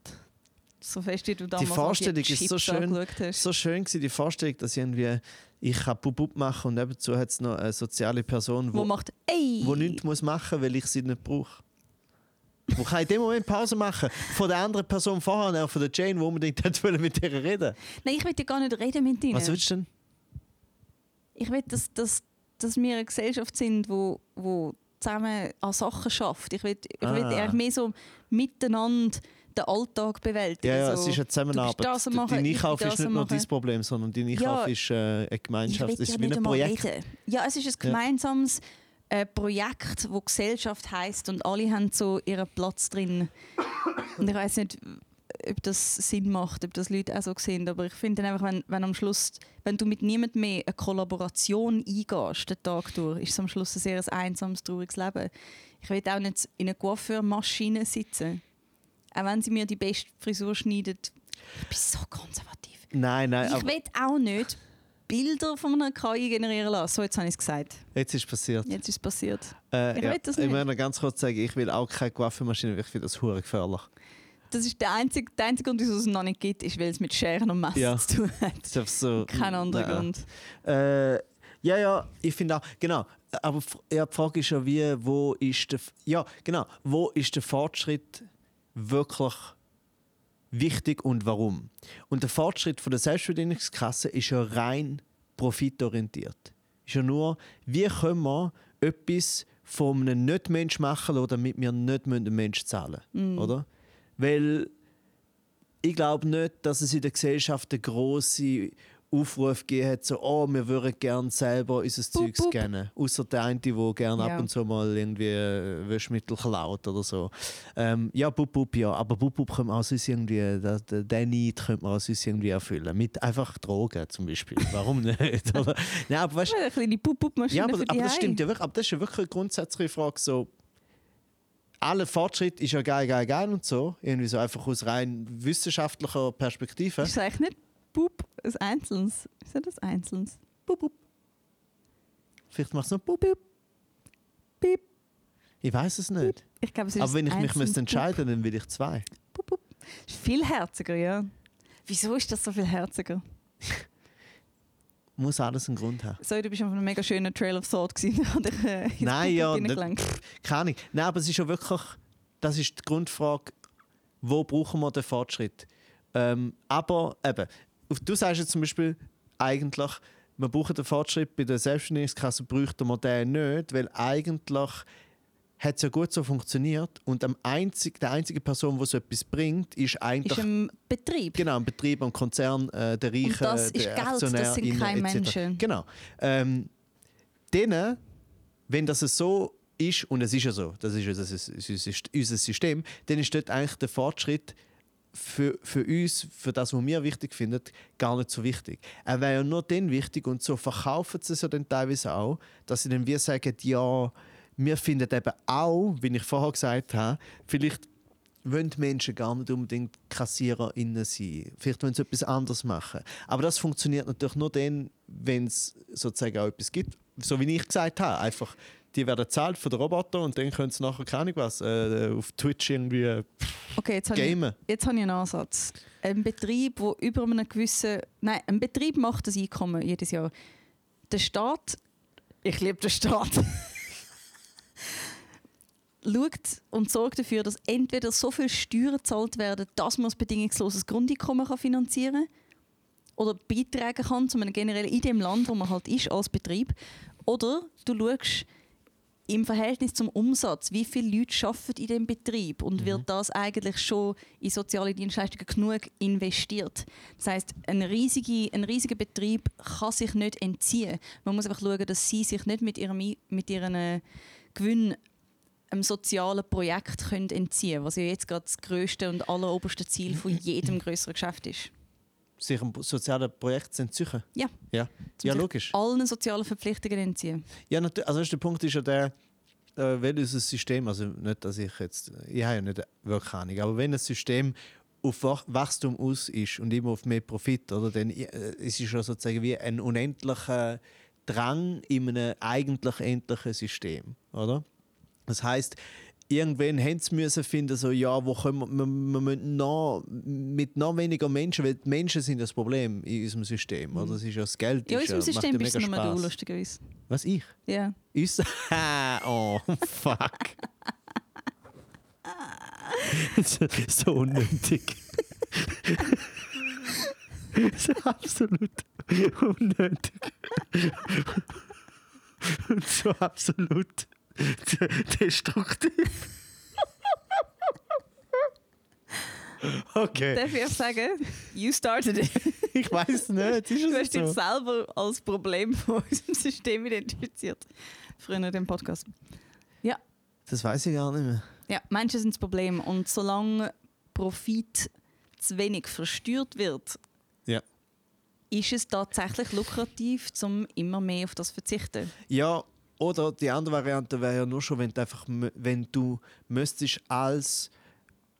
[SPEAKER 2] So fest, wie du damals
[SPEAKER 1] Vorstellung
[SPEAKER 2] all die
[SPEAKER 1] ist so schön. so schön gewesen, die Vorstellung, dass irgendwie ich kann Bub machen und nebenzu hat es noch eine soziale Person,
[SPEAKER 2] Wo
[SPEAKER 1] wo,
[SPEAKER 2] macht «Ey!»
[SPEAKER 1] wo nichts muss machen, weil ich sie nicht brauche. Wo kann in dem Moment Pause machen von der anderen Person vorher, auch von der Jane, die unbedingt mit ihr reden.
[SPEAKER 2] Nein, ich will ja gar nicht reden mit ihnen.
[SPEAKER 1] Was willst du denn?
[SPEAKER 2] Ich will, dass, dass, dass wir eine Gesellschaft sind, wo, wo zusammen an Sachen schafft. Ich will, ich will
[SPEAKER 1] Ah.
[SPEAKER 2] eigentlich mehr so miteinander den Alltag bewältigen.
[SPEAKER 1] Ja, ja,
[SPEAKER 2] so,
[SPEAKER 1] es ist eine Zusammenarbeit.
[SPEAKER 2] das machen,
[SPEAKER 1] dein Einkauf ist nicht nur dein Problem, sondern dein Einkauf
[SPEAKER 2] Ja.
[SPEAKER 1] ist äh, eine Gemeinschaft. Es ist
[SPEAKER 2] ja
[SPEAKER 1] wie ein Projekt.
[SPEAKER 2] reden. Ja, es ist ein gemeinsames äh, Projekt, wo Gesellschaft heißt und alle haben so ihren Platz drin. Und ich weiß nicht, ob das Sinn macht, ob das Leute auch so sehen, aber ich finde einfach, wenn, wenn am Schluss, wenn du mit niemandem mehr eine Kollaboration eingehst, den Tag durch, ist es am Schluss ein sehr einsames, trauriges Leben. Ich will auch nicht in einer Coiffeurmaschine sitzen. Auch wenn sie mir die beste Frisur schneidet. Ich bin so konservativ.
[SPEAKER 1] Nein, nein,
[SPEAKER 2] Ich will auch nicht Bilder von einer KI generieren lassen. So, jetzt habe ich es gesagt.
[SPEAKER 1] jetzt ist es passiert.
[SPEAKER 2] Jetzt ist es passiert.
[SPEAKER 1] Äh,
[SPEAKER 2] Ich
[SPEAKER 1] ja.
[SPEAKER 2] will das
[SPEAKER 1] ich
[SPEAKER 2] nicht.
[SPEAKER 1] muss noch ganz kurz sagen, ich will auch keine Coiffeurmaschine, weil ich finde das hure gefährlich.
[SPEAKER 2] Das ist der einzige, der einzige Grund, wieso es noch nicht gibt, ist, weil es mit Scheren und Messer
[SPEAKER 1] Ja.
[SPEAKER 2] zu tun hat.
[SPEAKER 1] Das so,
[SPEAKER 2] Kein anderer
[SPEAKER 1] Nein.
[SPEAKER 2] Grund.
[SPEAKER 1] Äh, ja, ja, ich finde auch, genau. Aber ja, die Frage ist ja, wie, wo ist der, ja, genau, wo ist der Fortschritt wirklich wichtig und warum? Und der Fortschritt von der Selbstverdienungskasse ist ja rein profitorientiert. Ist ja nur, wie können wir etwas von einem Nicht-Mensch machen, lassen, damit wir nicht einen Mensch zahlen müssen, oder? Weil ich glaube nicht, dass es in der Gesellschaft einen grossen Aufruf gegeben hat, so, oh, wir würden gerne selber unser Zeug scannen. Außer der eine, der gerne
[SPEAKER 2] Ja.
[SPEAKER 1] ab und zu mal irgendwie äh, Wäschmittel klaut oder so. Ähm, ja, Bub Bub, ja. Aber Bub Bub können wir auch sonst irgendwie, den Need könnte man auch sonst irgendwie erfüllen. Mit einfach Drogen zum Beispiel. Warum nicht? Oder? Nein, aber weißt,
[SPEAKER 2] Eine kleine Pup-Pup-Maschine
[SPEAKER 1] ja, aber, aber das stimmt ja wirklich. Aber das ist ja wirklich eine grundsätzliche Frage. So, alle Fortschritt ist ja geil, geil, geil und so. Irgendwie so einfach aus rein wissenschaftlicher Perspektive.
[SPEAKER 2] Ist es eigentlich nicht Pup, ein Einzelnes? Ist das ein Einzelnes?
[SPEAKER 1] Bup, bup. Vielleicht machst du noch bup, bup. Piep. Ich weiß es nicht.
[SPEAKER 2] Ich glaube, es ist
[SPEAKER 1] Aber wenn ich mich müsste entscheiden dann will ich zwei.
[SPEAKER 2] Pup, Pup. Ist viel herziger, ja. Wieso ist das so viel herziger?
[SPEAKER 1] Muss alles einen Grund haben.
[SPEAKER 2] Sorry, du bist auf einem mega schönen Trail of Thought gewesen. Äh,
[SPEAKER 1] Nein, ja,
[SPEAKER 2] reingelenkt.
[SPEAKER 1] Keine Ahnung. Nein, aber es ist ja wirklich, das ist die Grundfrage, wo brauchen wir den Fortschritt? Ähm, aber eben, du sagst jetzt zum Beispiel eigentlich, wir brauchen den Fortschritt bei der Selbstständigkeitskasse, bräuchten wir den nicht, weil eigentlich hat es ja gut so funktioniert und am einzig, der einzige Person, die so etwas bringt, ist eigentlich
[SPEAKER 2] Ist ein Betrieb.
[SPEAKER 1] Genau, ein Betrieb, ein Konzern, äh, der Reiche,
[SPEAKER 2] Und das ist
[SPEAKER 1] der
[SPEAKER 2] Geld, das sind keine. Menschen.
[SPEAKER 1] Genau. Ähm, denen, wenn das so ist, und es ist ja so, das ist ja das ist, das ist unser System, dann ist dort eigentlich der Fortschritt für, für uns, für das, was wir wichtig finden, gar nicht so wichtig. Er wäre ja nur dann wichtig und so verkaufen sie es ja dann teilweise auch, dass sie dann wir sagen, ja, wir finden eben auch, wie ich vorher gesagt habe, vielleicht wollen die Menschen gar nicht unbedingt KassiererInnen sein. Vielleicht wollen sie etwas anderes machen. Aber das funktioniert natürlich nur dann, wenn es sozusagen auch etwas gibt. So wie ich gesagt habe, einfach die werden bezahlt von den Robotern und dann können sie nachher, keine Ahnung was, äh, auf Twitch irgendwie äh,
[SPEAKER 2] Okay, jetzt habe ich,
[SPEAKER 1] gamen.
[SPEAKER 2] jetzt habe ich einen Ansatz. Ein Betrieb, wo über einen gewissen... Nein, ein Betrieb macht das Einkommen jedes Jahr. Der Staat... Ich liebe den Staat. Schaut und sorgt dafür, dass entweder so viel Steuern gezahlt werden, dass man ein bedingungsloses Grundeinkommen kann finanzieren kann oder beitragen kann zu einem generellen in dem Land, wo man halt ist als Betrieb. Oder du schaust im Verhältnis zum Umsatz, wie viele Leute arbeiten in dem Betrieb und wird das eigentlich schon in soziale Dienstleistungen genug investiert. Das heißt, ein, riesige, ein riesiger Betrieb kann sich nicht entziehen. Man muss einfach schauen, dass sie sich nicht mit ihrem, mit ihren äh, Gewinn einem sozialen Projekt können entziehen was ja jetzt gerade das grösste und alleroberste Ziel von jedem größeren Geschäft ist.
[SPEAKER 1] sich einem sozialen Projekt zu entziehen.
[SPEAKER 2] Ja.
[SPEAKER 1] Ja, ja logisch.
[SPEAKER 2] Allen sozialen Verpflichtungen entziehen.
[SPEAKER 1] Ja, natürlich. Also der Punkt ist ja der, äh, wenn unser System, also nicht, dass ich jetzt, ich habe ja nicht wirklich Ahnung, aber wenn ein System auf Wach- Wachstum aus ist und immer auf mehr Profit, oder, dann äh, es ist ja sozusagen wie ein unendlicher Drang in einem eigentlich endlichen System, oder? Das heißt, irgendwann haben sie müssen finden, so, ja, wo können wir, wir, wir müssen noch, mit noch weniger Menschen, weil die Menschen sind das Problem in unserem System, oder? Das ist ja das Geld.
[SPEAKER 2] Mhm. Ja, in unserem System bist du nur du, lustigerweise.
[SPEAKER 1] Was, ich?
[SPEAKER 2] Ja.
[SPEAKER 1] Uns? oh, fuck. so, unnötig. so absolut unnötig. Und so absolut destruktiv. okay,
[SPEAKER 2] Darf ich sagen, you started it.
[SPEAKER 1] ich weiß nicht. Ist
[SPEAKER 2] Du hast dich
[SPEAKER 1] so?
[SPEAKER 2] selber als Problem von unserem System identifiziert. Früher in dem Podcast.
[SPEAKER 1] Das weiß ich gar nicht mehr.
[SPEAKER 2] Ja, Menschen sind das Problem. Und solange Profit zu wenig versteuert wird,
[SPEAKER 1] Ja.
[SPEAKER 2] ist es tatsächlich lukrativ, um immer mehr auf das zu verzichten.
[SPEAKER 1] Ja, oder die andere Variante wäre ja nur schon, wenn du einfach, wenn du müsstest als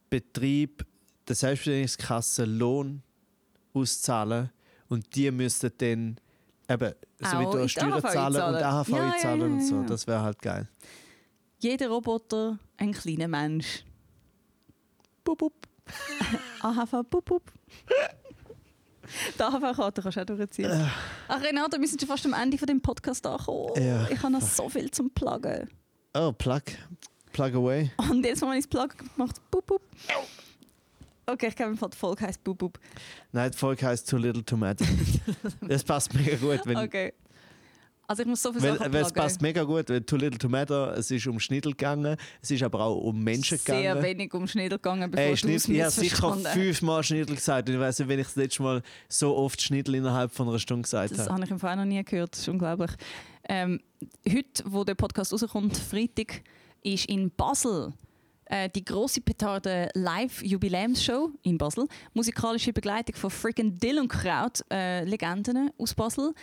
[SPEAKER 1] Betrieb der Selbstständigkeitskasse Lohn auszahlen und die müssten dann eben, so wie
[SPEAKER 2] Auch die
[SPEAKER 1] Steuern zahlen und. AHV
[SPEAKER 2] Ja, ja,
[SPEAKER 1] einzahlen und so. Das wäre halt geil.
[SPEAKER 2] Jeder Roboter ein kleiner Mensch.
[SPEAKER 1] Bup, bup.
[SPEAKER 2] AHV, bup, bup. Die AHV-Karte kannst du auch durchziehen. Ach Renato, wir sind schon fast am Ende von dem Podcast angekommen.
[SPEAKER 1] Ja.
[SPEAKER 2] Ich habe noch so viel zum Pluggen.
[SPEAKER 1] Oh, plug. Plug away.
[SPEAKER 2] Und jetzt, wenn ich das Plug gemacht bup, bup. Okay, ich glaube, die Folge heisst bup, bup.
[SPEAKER 1] Nein, die Folge heisst Too Little Too Mad. das passt mega gut. Wenn,
[SPEAKER 2] Okay. Also ich muss so viel
[SPEAKER 1] weil, weil es passt mega gut, weil Too Little Too Matter, es ist um Schniedel gegangen, es ist aber auch um Menschen
[SPEAKER 2] Sehr
[SPEAKER 1] gegangen.
[SPEAKER 2] wenig um Schniedel gegangen, bevor
[SPEAKER 1] Ey,
[SPEAKER 2] du
[SPEAKER 1] Schnitt,
[SPEAKER 2] es
[SPEAKER 1] ich habe sicher fünfmal Schniedel gesagt. Und ich weiß nicht, wenn ich das letzte Mal so oft Schniedel innerhalb von einer Stunde gesagt
[SPEAKER 2] Das
[SPEAKER 1] habe.
[SPEAKER 2] habe ich im Fall noch nie gehört, das ist unglaublich. Ähm, heute, wo der Podcast rauskommt, Freitag, ist in Basel äh, die große Petarde Live Jubiläumsshow in Basel. Musikalische Begleitung von Freaking Dill und Kraut, äh, Legenden aus Basel.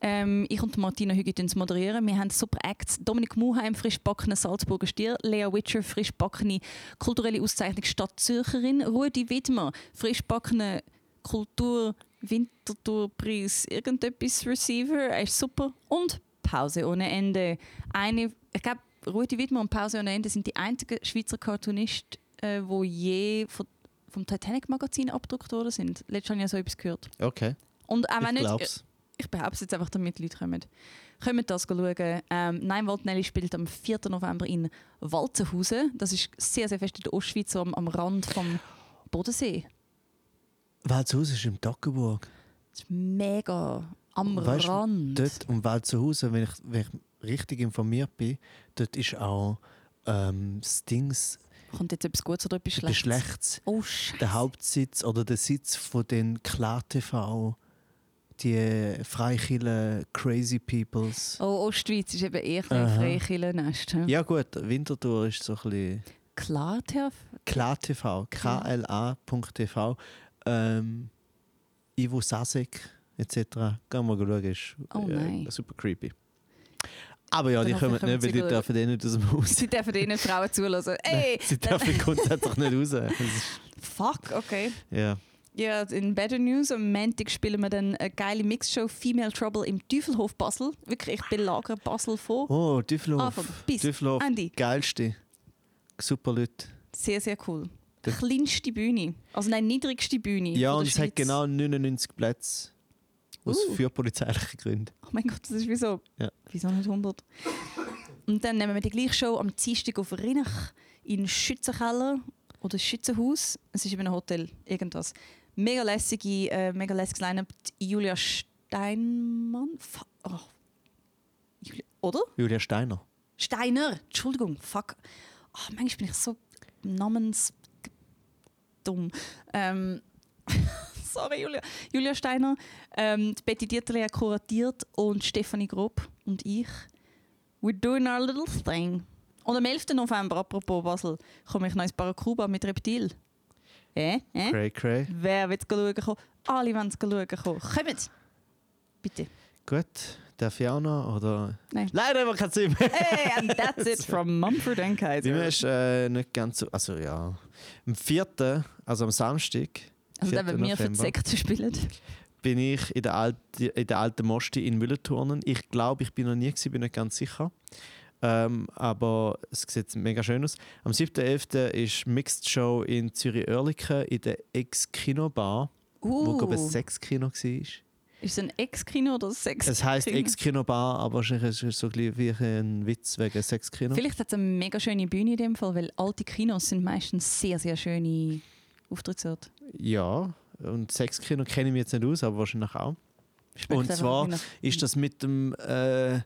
[SPEAKER 2] Ähm, ich und Martina Hügi tun es moderieren. Wir haben super Acts. Dominik Muheim, frisch backene Salzburger Stier. Lea Witcher, frisch backene kulturelle Auszeichnung Stadt Zürcherin. Rudi Widmer, frisch backene Kultur Winterthurpreis irgendetwas Receiver. Er ist super. Und Pause ohne Ende. Eine, ich glaube, Rudi Widmer und Pause ohne Ende sind die einzigen Schweizer Cartoonisten, äh, wo je von, vom Titanic Magazin abgedruckt worden sind. Letztes habe ich ja so etwas gehört.
[SPEAKER 1] Okay,
[SPEAKER 2] Und auch
[SPEAKER 1] ich
[SPEAKER 2] wenn nicht,
[SPEAKER 1] glaub's.
[SPEAKER 2] Ich behaupte es jetzt einfach, damit Leute kommen. Kommt das schauen. Ähm, Nein, Waldnelli spielt am 4. November in Walzenhausen. Das ist sehr, sehr fest in der Ostschweiz, so am, am Rand vom Bodensee.
[SPEAKER 1] Waldshausen ist im Toggenburg.
[SPEAKER 2] Das ist mega am
[SPEAKER 1] Weißt
[SPEAKER 2] Rand.
[SPEAKER 1] Dort um Waldshausen, wenn ich, wenn ich richtig informiert bin, dort ist auch ähm, das Dings,
[SPEAKER 2] Kommt jetzt etwas Gutes oder etwas
[SPEAKER 1] etwas
[SPEAKER 2] Schlechtes?
[SPEAKER 1] Schlechtes.
[SPEAKER 2] Oh, Scheiße.
[SPEAKER 1] Der Hauptsitz oder der Sitz von den KlarTV, die Freikirche Crazy Peoples.
[SPEAKER 2] Oh, Ostschweiz ist eben eher ein. Freikillennest. Ja.
[SPEAKER 1] Gut, Winterthur ist so ein bisschen...
[SPEAKER 2] Klar TV?
[SPEAKER 1] KlaTV, KLA.tv, ähm, Ivo Sasek etc. Gehen wir mal schauen, ist
[SPEAKER 2] Oh nein.
[SPEAKER 1] äh, super creepy. Aber ja, die
[SPEAKER 2] Dann
[SPEAKER 1] kommen
[SPEAKER 2] hoffentlich
[SPEAKER 1] nicht, weil die
[SPEAKER 2] kommen sie
[SPEAKER 1] dürfen eh nicht aus dem Haus.
[SPEAKER 2] Sie dürfen denen Frauen zulassen. Ey!
[SPEAKER 1] Sie dürfen grundsätzlich nicht raus.
[SPEAKER 2] Fuck, okay.
[SPEAKER 1] ja.
[SPEAKER 2] Ja, in Better News am Montag spielen wir dann eine geile Mixshow Female Trouble im Teufelhof Basel. Wirklich, ich belagere Basel vor.
[SPEAKER 1] Oh.
[SPEAKER 2] Anfang bis
[SPEAKER 1] Düffelhof,
[SPEAKER 2] Ende.
[SPEAKER 1] geilste. Super Leute.
[SPEAKER 2] Sehr, sehr cool.
[SPEAKER 1] Der-
[SPEAKER 2] Kleinste Bühne. Also nein, niedrigste Bühne.
[SPEAKER 1] Ja, und es hat genau 99 Plätze. Aus
[SPEAKER 2] Uh.
[SPEAKER 1] für polizeiliche Gründen.
[SPEAKER 2] Oh mein Gott, das ist wieso?
[SPEAKER 1] Ja.
[SPEAKER 2] Wieso nicht 100? Und dann nehmen wir die gleiche Show am Dienstag auf Rinnach in Schützenkeller oder Schützenhaus. Es ist eben ein Hotel, irgendwas. Mega lässige, äh, mega lässiges Line-Up. Julia Steinmann? Fa oh. Julia, oder?
[SPEAKER 1] Julia Steiner.
[SPEAKER 2] Steiner, Entschuldigung, fuck. Oh, manchmal bin ich so namens dumm. Ähm, sorry, Julia. Julia Steiner, ähm, Betty Dieterle hat kuratiert und Stefanie Grob und ich. We're doing our little thing. Und am 11. November, apropos Basel, komme ich noch ins Paracuba mit Reptil. Äh? Äh?
[SPEAKER 1] Cray Cray.
[SPEAKER 2] Wer will schauen kommen? Alle wollen schauen kommen. Kommt! Bitte.
[SPEAKER 1] Gut. Darf ich auch noch? Oder?
[SPEAKER 2] Nein.
[SPEAKER 1] Leider haben wir keine Zeit mehr.
[SPEAKER 2] Hey, and that's it from Mumford and Kaiser.
[SPEAKER 1] mir ist äh, nicht ganz so. Also ja. Am 4., also am Samstag,
[SPEAKER 2] Also
[SPEAKER 1] 4.
[SPEAKER 2] dann, wenn wir für die Sekte spielen.
[SPEAKER 1] bin ich in der, alten, in der alten Mosti in Müller-Turnen. Ich glaube, ich bin noch nie gewesen, bin nicht ganz sicher. Ähm, aber es sieht mega schön aus. Am 7.11. ist Mixed Show in Zürich-Oerlikon in der Ex-Kino-Bar, wo glaube ich ein Sexkino war.
[SPEAKER 2] Ist es ein Ex-Kino oder ein Sex?
[SPEAKER 1] Es heisst Ex-Kino-Bar, aber wahrscheinlich ist es so ein wie ein Witz wegen Sexkino.
[SPEAKER 2] Vielleicht hat es eine mega schöne Bühne in dem Fall, weil alte Kinos sind meistens sehr, sehr schöne Auftrittsorte.
[SPEAKER 1] Ja, und Sexkino kenne ich mich jetzt nicht aus, aber wahrscheinlich auch.
[SPEAKER 2] Schmeckt
[SPEAKER 1] Und zwar ist das mit dem, äh,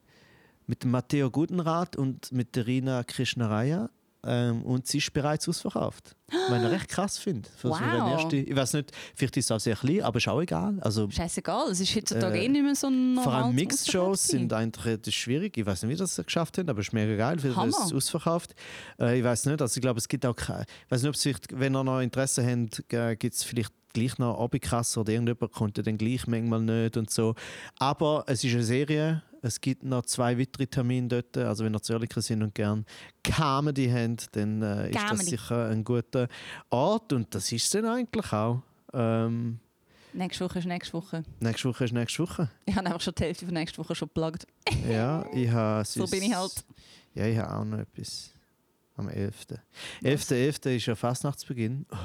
[SPEAKER 1] mit Matteo Gutenrat und mit der Rina Krishnaraya. Ähm, und sie ist bereits ausverkauft. Was ich recht krass finde. So
[SPEAKER 2] Wow.
[SPEAKER 1] ich weiß nicht, vielleicht ist es auch sehr klein, aber ist auch egal. Also,
[SPEAKER 2] Scheißegal, es ist heutzutage
[SPEAKER 1] Äh,
[SPEAKER 2] eh nicht mehr so ein
[SPEAKER 1] vor allem Mixed-Shows sind eigentlich schwierig. Ich weiß nicht, wie das geschafft haben, aber es ist mega geil. Vielleicht ist es ausverkauft. Äh, ich weiß nicht, also ich glaube, es gibt auch keine. Ich weiß nicht, ob es vielleicht, wenn ihr noch Interesse habt, gibt es vielleicht gleich noch Abikasse oder irgendjemand ja dann gleich manchmal nicht und so. Aber es ist eine Serie. Es gibt noch zwei weitere Termine dort. Also wenn ihr zu Oerlikon sind und gerne Comedy habt, dann äh, ist das sicher ein guter Ort. Und das ist es dann eigentlich auch. Ähm,
[SPEAKER 2] Nächste Woche ist nächste Woche.
[SPEAKER 1] nächste Woche ist nächste Woche.
[SPEAKER 2] Ich habe einfach schon die Hälfte von nächste Woche schon geplagt.
[SPEAKER 1] Ja, ich habe
[SPEAKER 2] So bin ich halt.
[SPEAKER 1] Ja, ich habe auch noch etwas am 11. 11.11. ist ja Fastnachtsbeginn.
[SPEAKER 2] Oh,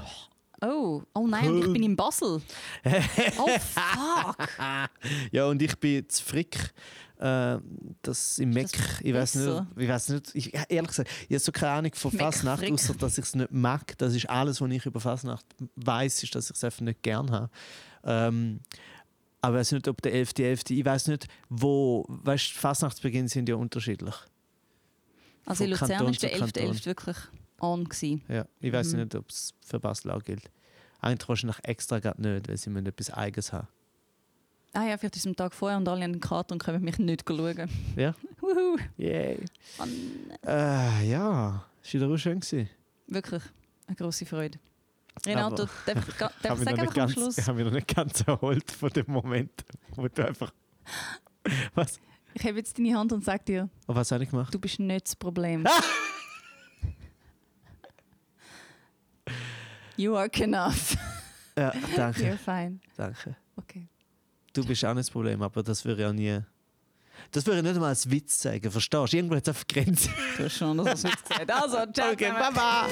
[SPEAKER 2] oh nein, und ich bin in Basel. Oh fuck.
[SPEAKER 1] Ja, und ich bin zu Frick. Äh, das im Meck.
[SPEAKER 2] das
[SPEAKER 1] Ich weiß nicht, ich weiß nicht. Ich, ehrlich gesagt, ich habe so keine Ahnung von
[SPEAKER 2] Meck,
[SPEAKER 1] Fastnacht,
[SPEAKER 2] Frick.
[SPEAKER 1] außer dass ich es nicht mag. Das ist alles, was ich über Fastnacht weiß, ist, dass ich es einfach nicht gern habe. Ähm, aber ich weiß nicht, ob der 11.11. Ich weiß nicht, wo. Weißt du, Fastnachtsbeginn sind ja unterschiedlich.
[SPEAKER 2] Also in Luzern
[SPEAKER 1] Kanton
[SPEAKER 2] ist der
[SPEAKER 1] zu Kanton.
[SPEAKER 2] 11.11. wirklich on. Gewesen.
[SPEAKER 1] Ja, ich weiß
[SPEAKER 2] Mhm.
[SPEAKER 1] nicht, ob es für Basel auch gilt. Eigentlich wahrscheinlich extra gerade nicht, weil sie müssen etwas Eigenes haben.
[SPEAKER 2] Ah ja, vielleicht ist es am Tag vorher und alle haben eine Karte und können mich nicht schauen.
[SPEAKER 1] Ja.
[SPEAKER 2] Wuhu.
[SPEAKER 1] Yay.
[SPEAKER 2] Mann.
[SPEAKER 1] Äh, ja, es war wieder auch schön. Gewesen.
[SPEAKER 2] Wirklich eine große Freude. Renato,
[SPEAKER 1] Aber-
[SPEAKER 2] darf ich, darf
[SPEAKER 1] Ich
[SPEAKER 2] sagen einfach am
[SPEAKER 1] ganz-
[SPEAKER 2] Schluss?
[SPEAKER 1] ich habe mich noch nicht ganz erholt von dem Moment, wo du einfach. Was?
[SPEAKER 2] Ich habe jetzt deine Hand und sage dir,
[SPEAKER 1] Oh, was habe ich gemacht?
[SPEAKER 2] du bist nicht das Problem. You are enough.
[SPEAKER 1] Ja, danke.
[SPEAKER 2] You're fine.
[SPEAKER 1] danke.
[SPEAKER 2] Okay.
[SPEAKER 1] Du bist auch nicht das Problem, aber das würde ich auch nie. Das würde ich nicht mal als Witz sagen, verstehst du? Irgendwo hat es einfach Grenzen.
[SPEAKER 2] Du hast schon das als Witz gesagt. Also, ciao
[SPEAKER 1] Okay, baba!